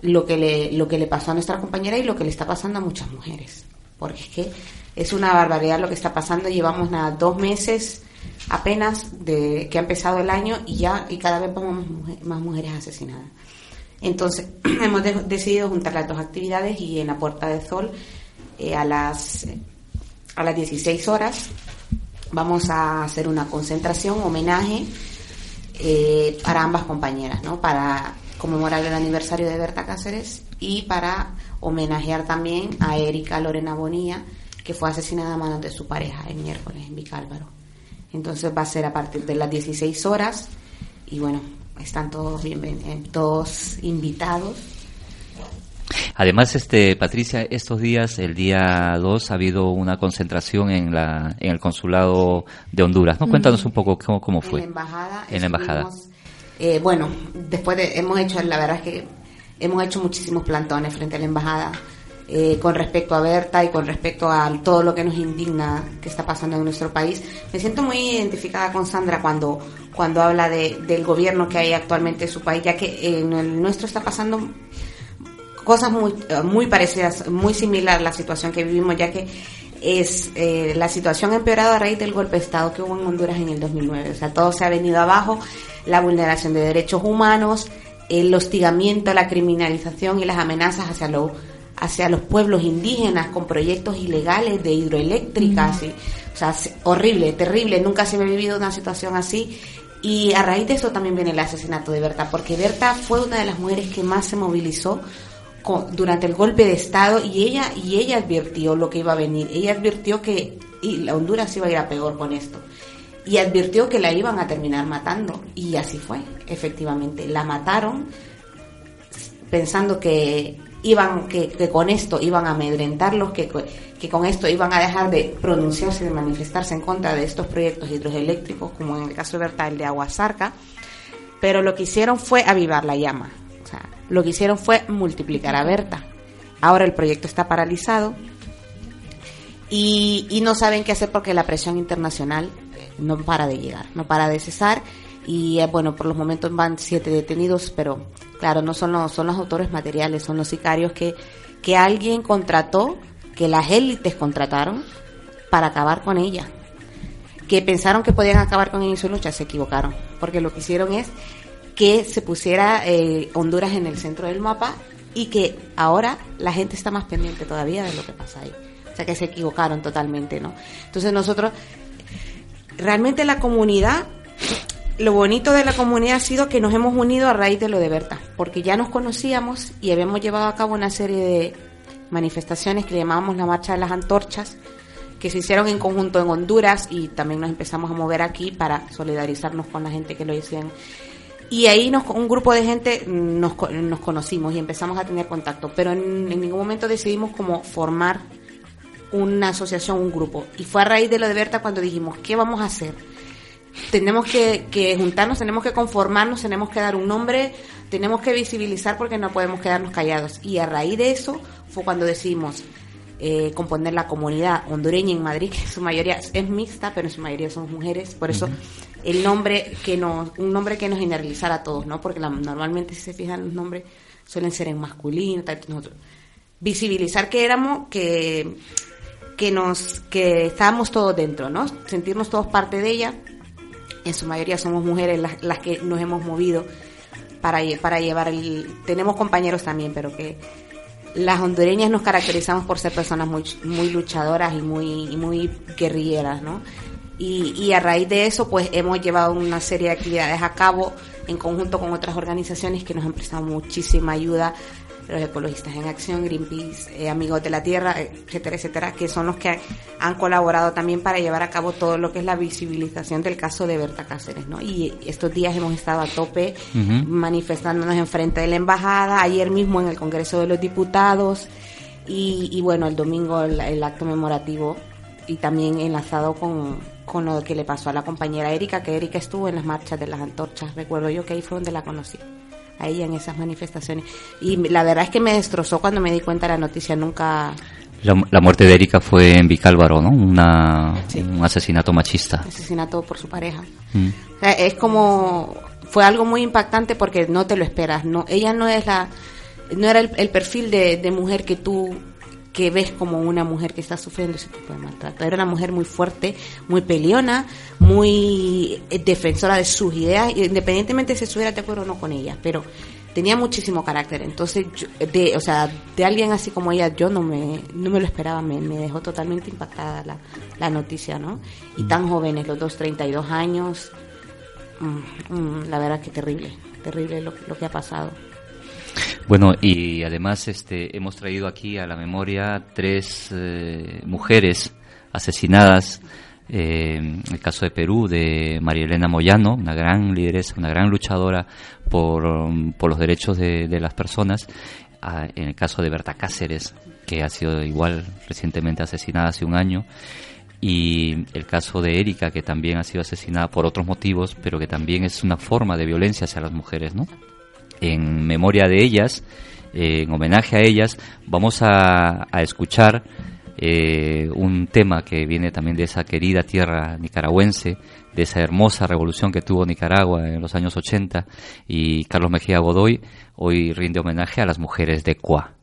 lo que lo que le pasó a nuestra compañera y lo que le está pasando a muchas mujeres, porque es que es una barbaridad lo que está pasando. Llevamos nada, dos meses apenas de que ha empezado el año y ya y cada vez vamos más mujeres asesinadas. Entonces hemos decidido juntar las dos actividades y en la Puerta de Sol eh, a las a las 16 horas vamos a hacer una concentración, homenaje eh, para ambas compañeras, ¿no? Para conmemorar el aniversario de Berta Cáceres y para homenajear también a Erika Lorena Bonilla, que fue asesinada a manos de su pareja el miércoles en Vicálvaro. Entonces va a ser a partir de las 16 horas y bueno, están todos eh, todos invitados. Además, este Patricia, estos días, el día 2, ha habido una concentración en la en el consulado de Honduras. ¿No? Cuéntanos un poco cómo, cómo fue. En la embajada. En la embajada. Eh, bueno, después de, hemos hecho, la verdad es que hemos hecho muchísimos plantones frente a la embajada eh, con respecto a Berta y con respecto a todo lo que nos indigna que está pasando en nuestro país. Me siento muy identificada con Sandra cuando, cuando habla de, del gobierno que hay actualmente en su país, ya que en el nuestro está pasando cosas muy, muy parecidas, muy similar a la situación que vivimos, ya que es eh, la situación ha empeorado a raíz del golpe de Estado que hubo en Honduras en el 2009. O sea, todo se ha venido abajo, la vulneración de derechos humanos, el hostigamiento, la criminalización y las amenazas hacia los hacia los pueblos indígenas con proyectos ilegales de hidroeléctricas. o sea, horrible, terrible. Nunca se me ha vivido una situación así. Y a raíz de eso también viene el asesinato de Berta, porque Berta fue una de las mujeres que más se movilizó durante el golpe de Estado y ella, y ella advirtió lo que iba a venir. Ella advirtió que y la Honduras iba a ir a peor con esto. Y advirtió que la iban a terminar matando. Y así fue, efectivamente. La mataron pensando que iban que, con esto iban a amedrentarlos, que, que con esto iban a dejar de pronunciarse, de manifestarse en contra de estos proyectos hidroeléctricos, como en el caso de Berta, el de Aguasarca, pero lo que hicieron fue avivar la llama. O sea, lo que hicieron fue multiplicar a Berta. Ahora el proyecto está paralizado y, y no saben qué hacer porque la presión internacional no para de llegar, no para de cesar y eh, bueno, por los momentos van siete detenidos, pero claro, no son los, son los autores materiales, son los sicarios que, que alguien contrató, que las élites contrataron para acabar con ella. Que pensaron que podían acabar con ella en su lucha, se equivocaron, porque lo que hicieron es que se pusiera eh, Honduras en el centro del mapa y que ahora la gente está más pendiente todavía de lo que pasa ahí. O sea que se equivocaron totalmente, ¿no? Entonces nosotros, realmente la comunidad lo bonito de la comunidad ha sido que nos hemos unido a raíz de lo de Berta, porque ya nos conocíamos y habíamos llevado a cabo una serie de manifestaciones que llamábamos la Marcha de las Antorchas, que se hicieron en conjunto en Honduras y también nos empezamos a mover aquí para solidarizarnos con la gente que lo hicieron. Y ahí nos, un grupo de gente nos, nos conocimos y empezamos a tener contacto, pero en, en ningún momento decidimos como formar una asociación, un grupo. Y fue a raíz de lo de Berta cuando dijimos, ¿qué vamos a hacer? Tenemos que, juntarnos, tenemos que conformarnos, tenemos que dar un nombre, tenemos que visibilizar porque no podemos quedarnos callados. Y a raíz de eso fue cuando decidimos eh, componer la comunidad hondureña en Madrid, que en su mayoría es mixta, pero en su mayoría son mujeres. Por eso el nombre que nos, un nombre que nos generalizara a todos, ¿no? Porque normalmente si se fijan los nombres suelen ser en masculino, tal, nosotros. Visibilizar que éramos, que que nos que estábamos todos dentro, ¿no? Sentirnos todos parte de ella en su mayoría somos mujeres las, las que nos hemos movido para, para llevar el... Tenemos compañeros también, pero que las hondureñas nos caracterizamos por ser personas muy, muy luchadoras y muy, muy guerrilleras, ¿no? Y, y, a raíz de eso, pues hemos llevado una serie de actividades a cabo en conjunto con otras organizaciones que nos han prestado muchísima ayuda los ecologistas en acción, Greenpeace, eh, Amigos de la Tierra, etcétera, etcétera, que son los que han colaborado también para llevar a cabo todo lo que es la visibilización del caso de Berta Cáceres, ¿no? Y estos días hemos estado a tope manifestándonos en frente de la embajada, ayer mismo en el Congreso de los Diputados y, bueno, el domingo el, acto memorativo y también enlazado con, con lo que le pasó a la compañera Erika, que Erika estuvo en las marchas de las antorchas, recuerdo yo que ahí fue donde la conocí a ella en esas manifestaciones. Y la verdad es que me destrozó cuando me di cuenta de la noticia, nunca... La, muerte de Erika fue en Vicálvaro, ¿no? Una, Un asesinato machista. Asesinato por su pareja. Mm. es como... Fue algo muy impactante porque no te lo esperas. no Ella no es la... No era el, perfil de, de mujer que tú que ves como una mujer que está sufriendo ese tipo de maltrato. Era una mujer muy fuerte, muy peleona, muy eh, defensora de sus ideas, independientemente si estuviera de acuerdo o no con ella, pero tenía muchísimo carácter. Entonces, de, o sea, de alguien así como ella, yo no me, no me lo esperaba, me, dejó totalmente impactada la, la noticia, ¿no? Y tan jóvenes, los dos, 32 años, mm, mm, la verdad que terrible, terrible lo, lo que ha pasado. Bueno, y además este, hemos traído aquí a la memoria tres eh, mujeres asesinadas. Eh, el caso de Perú, de María Elena Moyano, una gran lideresa, una gran luchadora por, por los derechos de, las personas. En el caso de Berta Cáceres, que ha sido igual recientemente asesinada hace un año. Y el caso de Erika, que también ha sido asesinada por otros motivos, pero que también es una forma de violencia hacia las mujeres, ¿no? En memoria de ellas eh, en homenaje a ellas, vamos a, escuchar eh, un tema que viene también de esa querida tierra nicaragüense, de esa hermosa revolución que tuvo Nicaragua en los años 80 y Carlos Mejía Godoy hoy rinde homenaje a las mujeres de Cuá.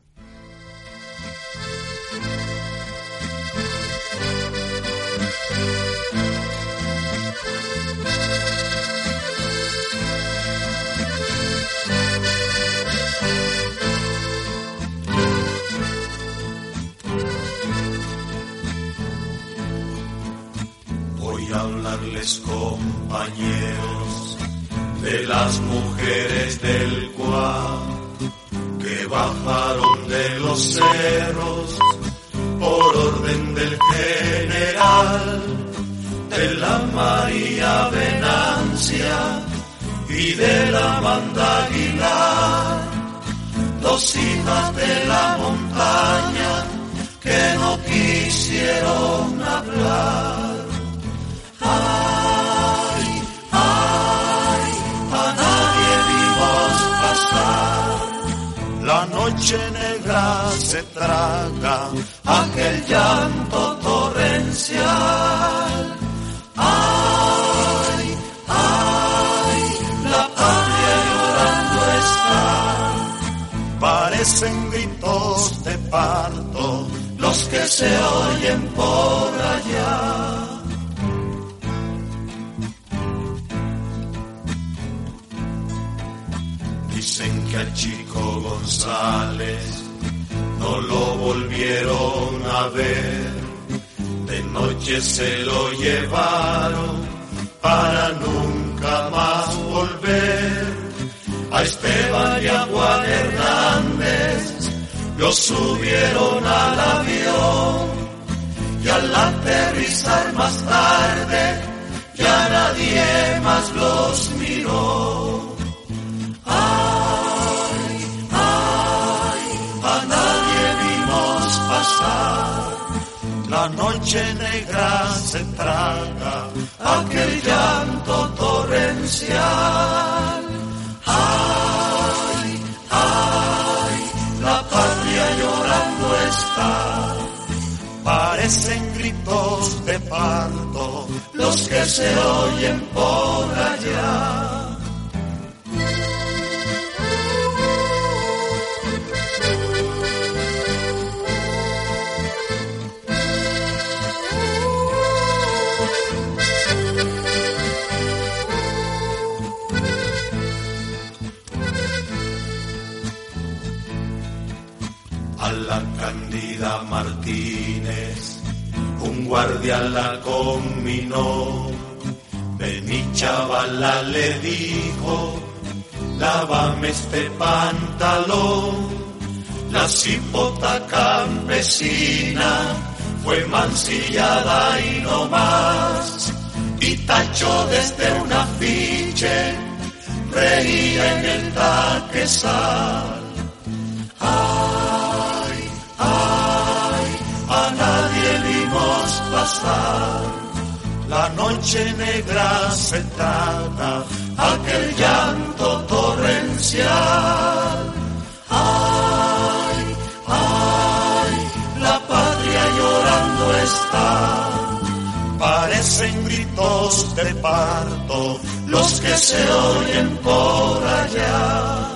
Compañeros de las mujeres del Cuá que bajaron de los cerros por orden del general de la María Venancia y de la Manda Aguilar, dos hijas de la montaña que no quisieron hablar. Noche negra se traga aquel llanto torrencial. Ay, ay, la patria llorando está. Parecen gritos de parto los que se oyen por allá. Dicen que al chico González no lo volvieron a ver. De noche se lo llevaron para nunca más volver. A Esteban y a Juan Hernández los subieron al avión y al aterrizar más tarde ya nadie más los miró. Ay, La noche negra se traga aquel llanto torrencial. Ay, ay, la patria llorando está. Parecen gritos de parto los que se oyen por allá. Martínez, un guardia la combinó. Vení chavala le dijo, lávame este pantalón. La cipota campesina fue mancillada y no más, y tachó desde un afiche, reía en el taquezal. La noche negra se trata, aquel llanto torrencial. Ay, ay, la patria llorando está. Parecen gritos de parto los que se oyen por allá.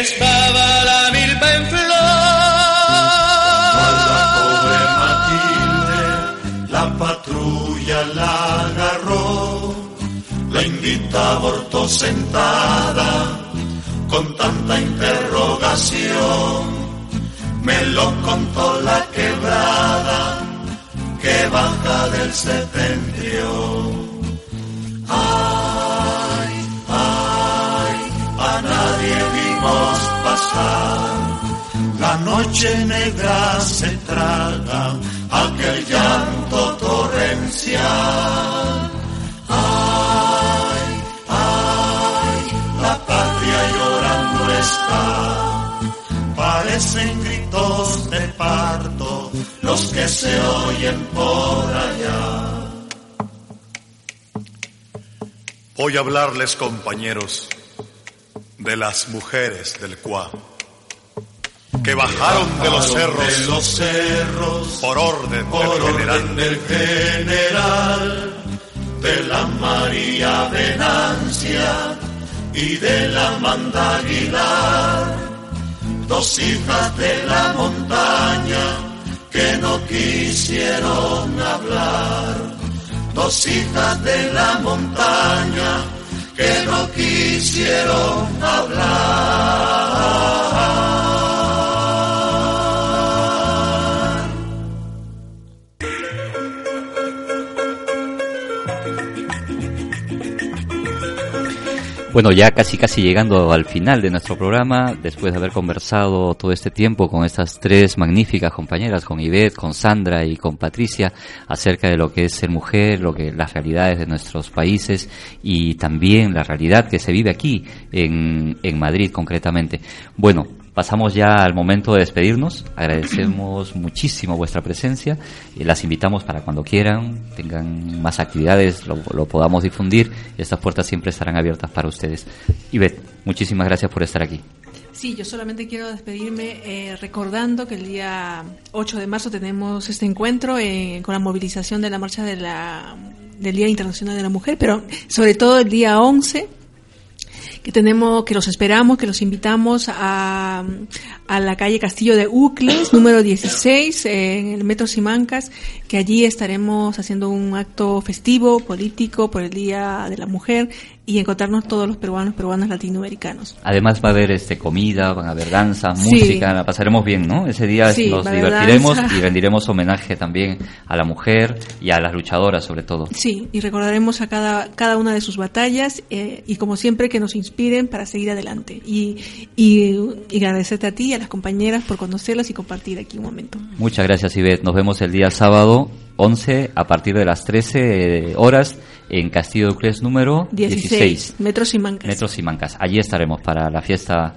Estaba la milpa en Pobre flor. Matilde, la patrulla la agarró, la invita a aborto sentada, con tanta interrogación, me lo contó la quebrada, que baja del septentrión. Vimos pasar. La noche negra se traga aquel llanto torrencial. Ay, ay, la patria llorando está. Parecen gritos de parto los que se oyen por allá. Voy a hablarles, compañeros, de las mujeres del Cuá, que bajaron de los cerros, de los cerros por orden, por del, general. orden del general, de la María Venancia y de la Manda Aguilar, dos hijas de la montaña que no quisieron hablar dos hijas de la montaña que no quisieron hablar. Bueno, ya casi casi llegando al final de nuestro programa, después de haber conversado todo este tiempo con estas tres magníficas compañeras, con Ivette, con Sandra y con Patricia, acerca de lo que es ser mujer, lo que las realidades de nuestros países y también la realidad que se vive aquí en, en Madrid concretamente. Bueno, pasamos ya al momento de despedirnos. Agradecemos muchísimo vuestra presencia y las invitamos para cuando quieran, tengan más actividades, lo, podamos difundir. Estas puertas siempre estarán abiertas para ustedes. Ivette, muchísimas gracias por estar aquí. Sí, yo solamente quiero despedirme eh, recordando que el día 8 de marzo tenemos este encuentro eh, con la movilización de la marcha de la, del Día Internacional de la Mujer, pero sobre todo el día 11 que tenemos, que los esperamos, que los invitamos a, a la calle Castillo de Ucles, número 16, en el Metro Simancas, que allí estaremos haciendo un acto festivo, político, por el Día de la Mujer y encontrarnos todos los peruanos, peruanas latinoamericanos. Además va a haber este comida, van a haber danza, Sí. música, la pasaremos bien, ¿no? Ese día Sí, nos divertiremos danza. y rendiremos homenaje también a la mujer y a las luchadoras sobre todo. Sí, y recordaremos a cada, cada una de sus batallas eh, y como siempre que nos inspiren para seguir adelante. Y, y, y agradecerte a ti y a las compañeras por conocerlas y compartir aquí un momento. Muchas gracias, Ivette. Nos vemos el día sábado 11 a partir de las 13 horas en Castillo de Ucles número 16, 16. Metro Simancas. Metro Simancas. Allí estaremos para la fiesta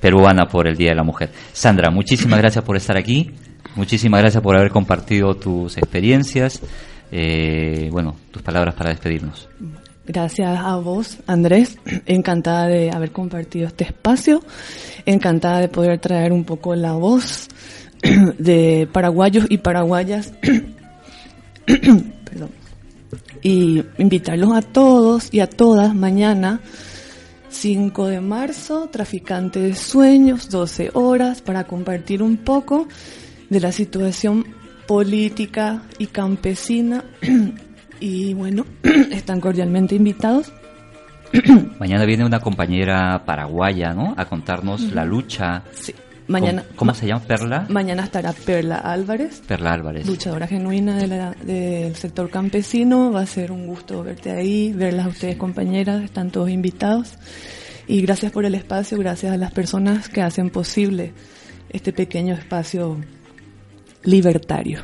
peruana por el Día de la Mujer. Sandra, muchísimas gracias por estar aquí. Muchísimas gracias por haber compartido tus experiencias. Eh, bueno, tus palabras para despedirnos. Gracias a vos, Andrés. Encantada de haber compartido este espacio. Encantada de poder traer un poco la voz de paraguayos y paraguayas. Perdón. Y invitarlos a todos y a todas mañana, 5 de marzo, Traficante de Sueños, 12 horas, para compartir un poco de la situación política y campesina. y bueno, están cordialmente invitados. Mañana viene una compañera paraguaya, ¿no? A contarnos la lucha. Mañana- ¿Cómo, cómo se llama? Perla. Mañana estará Perla Álvarez, Perla Álvarez. luchadora genuina de la- del sector campesino. Va a ser un gusto verte ahí, verlas a ustedes compañeras, están todos invitados. Y gracias por el espacio, gracias a las personas que hacen posible este pequeño espacio libertario.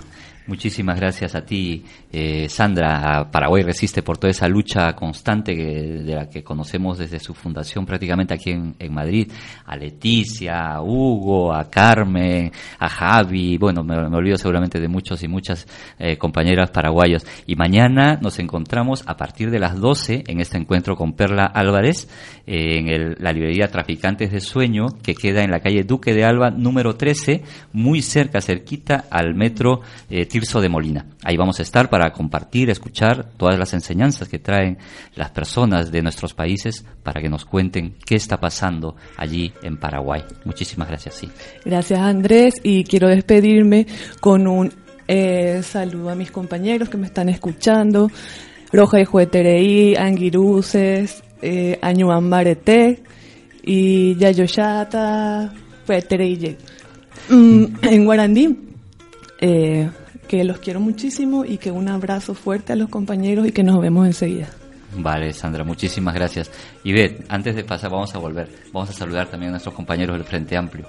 Muchísimas gracias a ti, eh, Sandra. Paraguay Resiste por toda esa lucha constante que- de la que conocemos desde su fundación prácticamente aquí en, Madrid. A Leticia, a Hugo, a Carmen, a Javi. Bueno, me, olvido seguramente de muchos y muchas eh, compañeras paraguayas. Y mañana nos encontramos a partir de las 12 en este encuentro con Perla Álvarez eh, en el- la librería Traficantes de Sueño que queda en la calle Duque de Alba número 13, muy cerca, cerquita al metro eh, Tirso de Molina. Ahí vamos a estar para compartir, escuchar todas las enseñanzas que traen las personas de nuestros países para que nos cuenten qué está pasando allí en Paraguay. Muchísimas gracias, sí. Gracias Andrés y quiero despedirme con un eh, saludo a mis compañeros que me están escuchando. Roja y Jueterei, Anguiruces, eh, Añuan Marete y Yayoyata. Mm, en guaraní, eh, que los quiero muchísimo y que un abrazo fuerte a los compañeros y que nos vemos enseguida. Vale, Sandra, muchísimas gracias. Y ve, antes de pasar, vamos a volver. Vamos a saludar también a nuestros compañeros del Frente Amplio.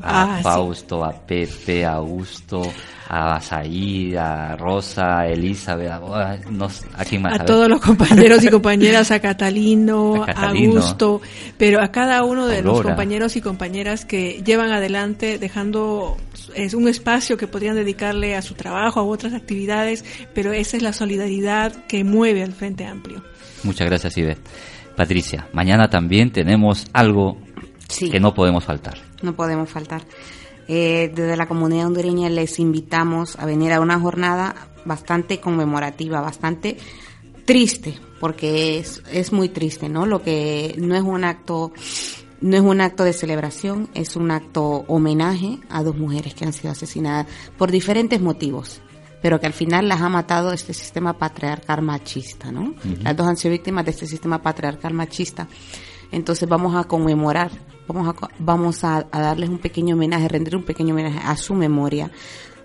A Ah, Fausto, a Pepe, a Augusto, a Said, a Rosa, a Elizabeth, a, nos, ¿a quién más? a todos los compañeros y compañeras, a Catalino, A Catalino. Augusto, pero a cada uno de los compañeros y compañeras que llevan adelante, dejando es un espacio que podrían dedicarle a su trabajo, a otras actividades, pero esa es la solidaridad que mueve al Frente Amplio. Muchas gracias, Ibe. Patricia, mañana también tenemos algo Sí. que no podemos faltar. No podemos faltar. Eh, desde la comunidad hondureña les invitamos a venir a una jornada bastante conmemorativa, bastante triste, porque es, es muy triste, ¿no? Lo que no es un acto, no es un acto de celebración, es un acto homenaje a dos mujeres que han sido asesinadas por diferentes motivos, pero que al final las ha matado este sistema patriarcal machista, ¿no? Las dos han sido víctimas de este sistema patriarcal machista. Entonces vamos a conmemorar, vamos a, vamos a, darles un pequeño homenaje, rendir un pequeño homenaje a su memoria,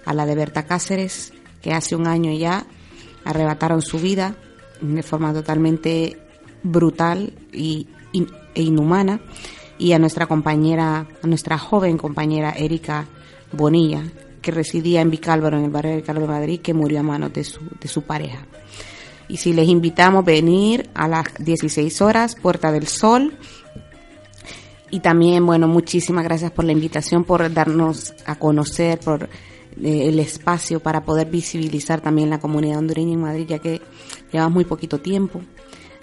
a la de Berta Cáceres, que hace un año ya arrebataron su vida de forma totalmente brutal y, e inhumana, y a nuestra compañera, a nuestra joven compañera Erika Bonilla, que residía en Vicálvaro, en el barrio de Vicálvaro, Madrid, que murió a manos de su, de su pareja. Y si les invitamos a venir a las 16 horas, Puerta del Sol. Y también, bueno, muchísimas gracias por la invitación, por darnos a conocer, por eh, el espacio para poder visibilizar también la comunidad hondureña en Madrid, ya que llevamos muy poquito tiempo.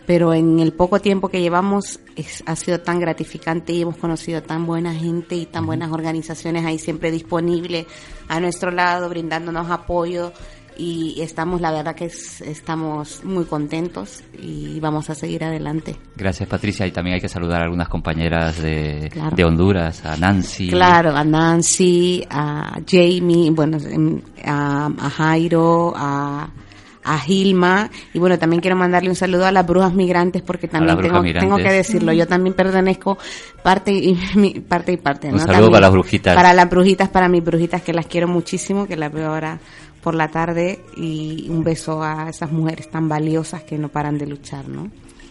Pero en el poco tiempo que llevamos es- ha sido tan gratificante y hemos conocido tan buena gente y tan buenas organizaciones ahí siempre disponibles a nuestro lado, brindándonos apoyo y estamos, la verdad que es- estamos muy contentos y vamos a seguir adelante. Gracias, Patricia. Y también hay que saludar a algunas compañeras de, Claro. de Honduras, a Nancy. Claro, a Nancy, a Jamie, bueno, em, a, a Jairo, a, a Gilma y bueno, también quiero mandarle un saludo a las brujas migrantes porque también tengo, migrantes. tengo que decirlo, yo también pertenezco parte y mi- parte y parte, Un ¿no? saludo También para las brujitas. Para las brujitas, para mis brujitas que las quiero muchísimo, que las veo ahora por la tarde y un beso a esas mujeres tan valiosas que no paran de luchar, ¿no?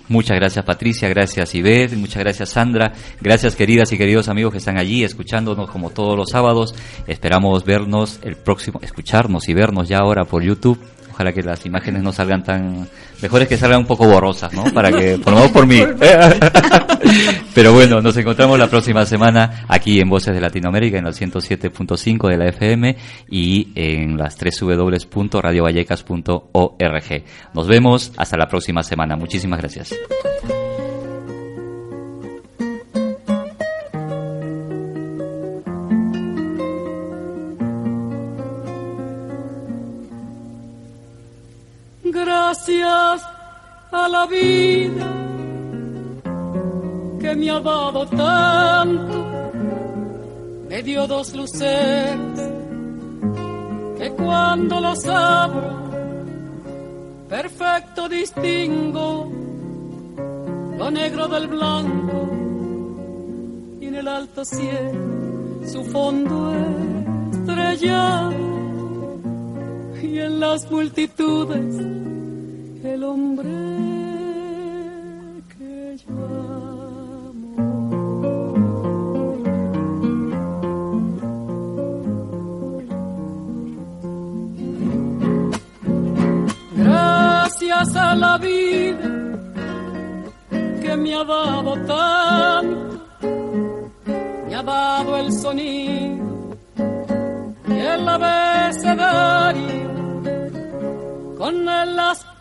Muchas gracias Patricia, gracias Ivette, muchas gracias Sandra, gracias queridas y queridos amigos que están allí escuchándonos como todos los sábados. Esperamos vernos el próximo, escucharnos y vernos ya ahora por YouTube. Ojalá que las imágenes no salgan tan mejores que salgan un poco borrosas, ¿no? Para que, por lo menos por mí. Pero bueno, nos encontramos la próxima semana aquí en Voces de Latinoamérica en el 107.5 de la FM y en las 3 www.radiovallecas.org. Nos vemos hasta la próxima semana. Muchísimas gracias. Gracias a la vida que me ha dado tanto, me dio dos luceros que cuando los abro, perfecto distingo lo negro del blanco y en el alto cielo su fondo estrellado y en las multitudes el hombre que yo amo. Gracias a la vida que me ha dado tanto, me ha dado el sonido y el abecedario con él las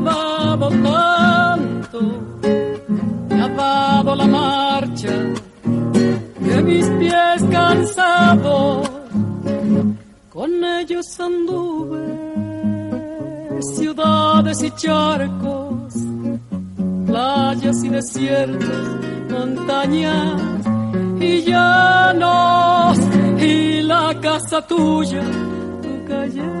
dado tanto, me ha dado la marcha de mis pies cansados, con ellos anduve, ciudades y charcos, playas y desiertos, montañas y llanos, y la casa tuya, tu calle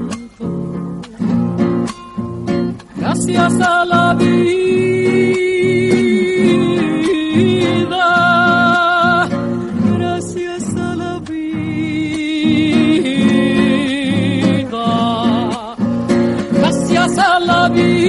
gracias a la vida, gracias a la vida, gracias a la vida.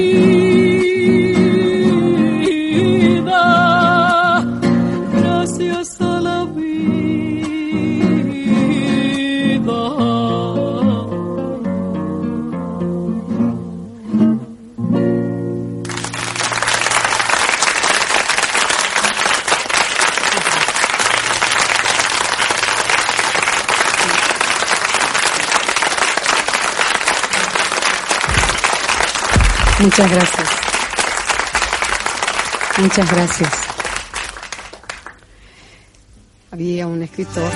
Muchas gracias. Había un escritor.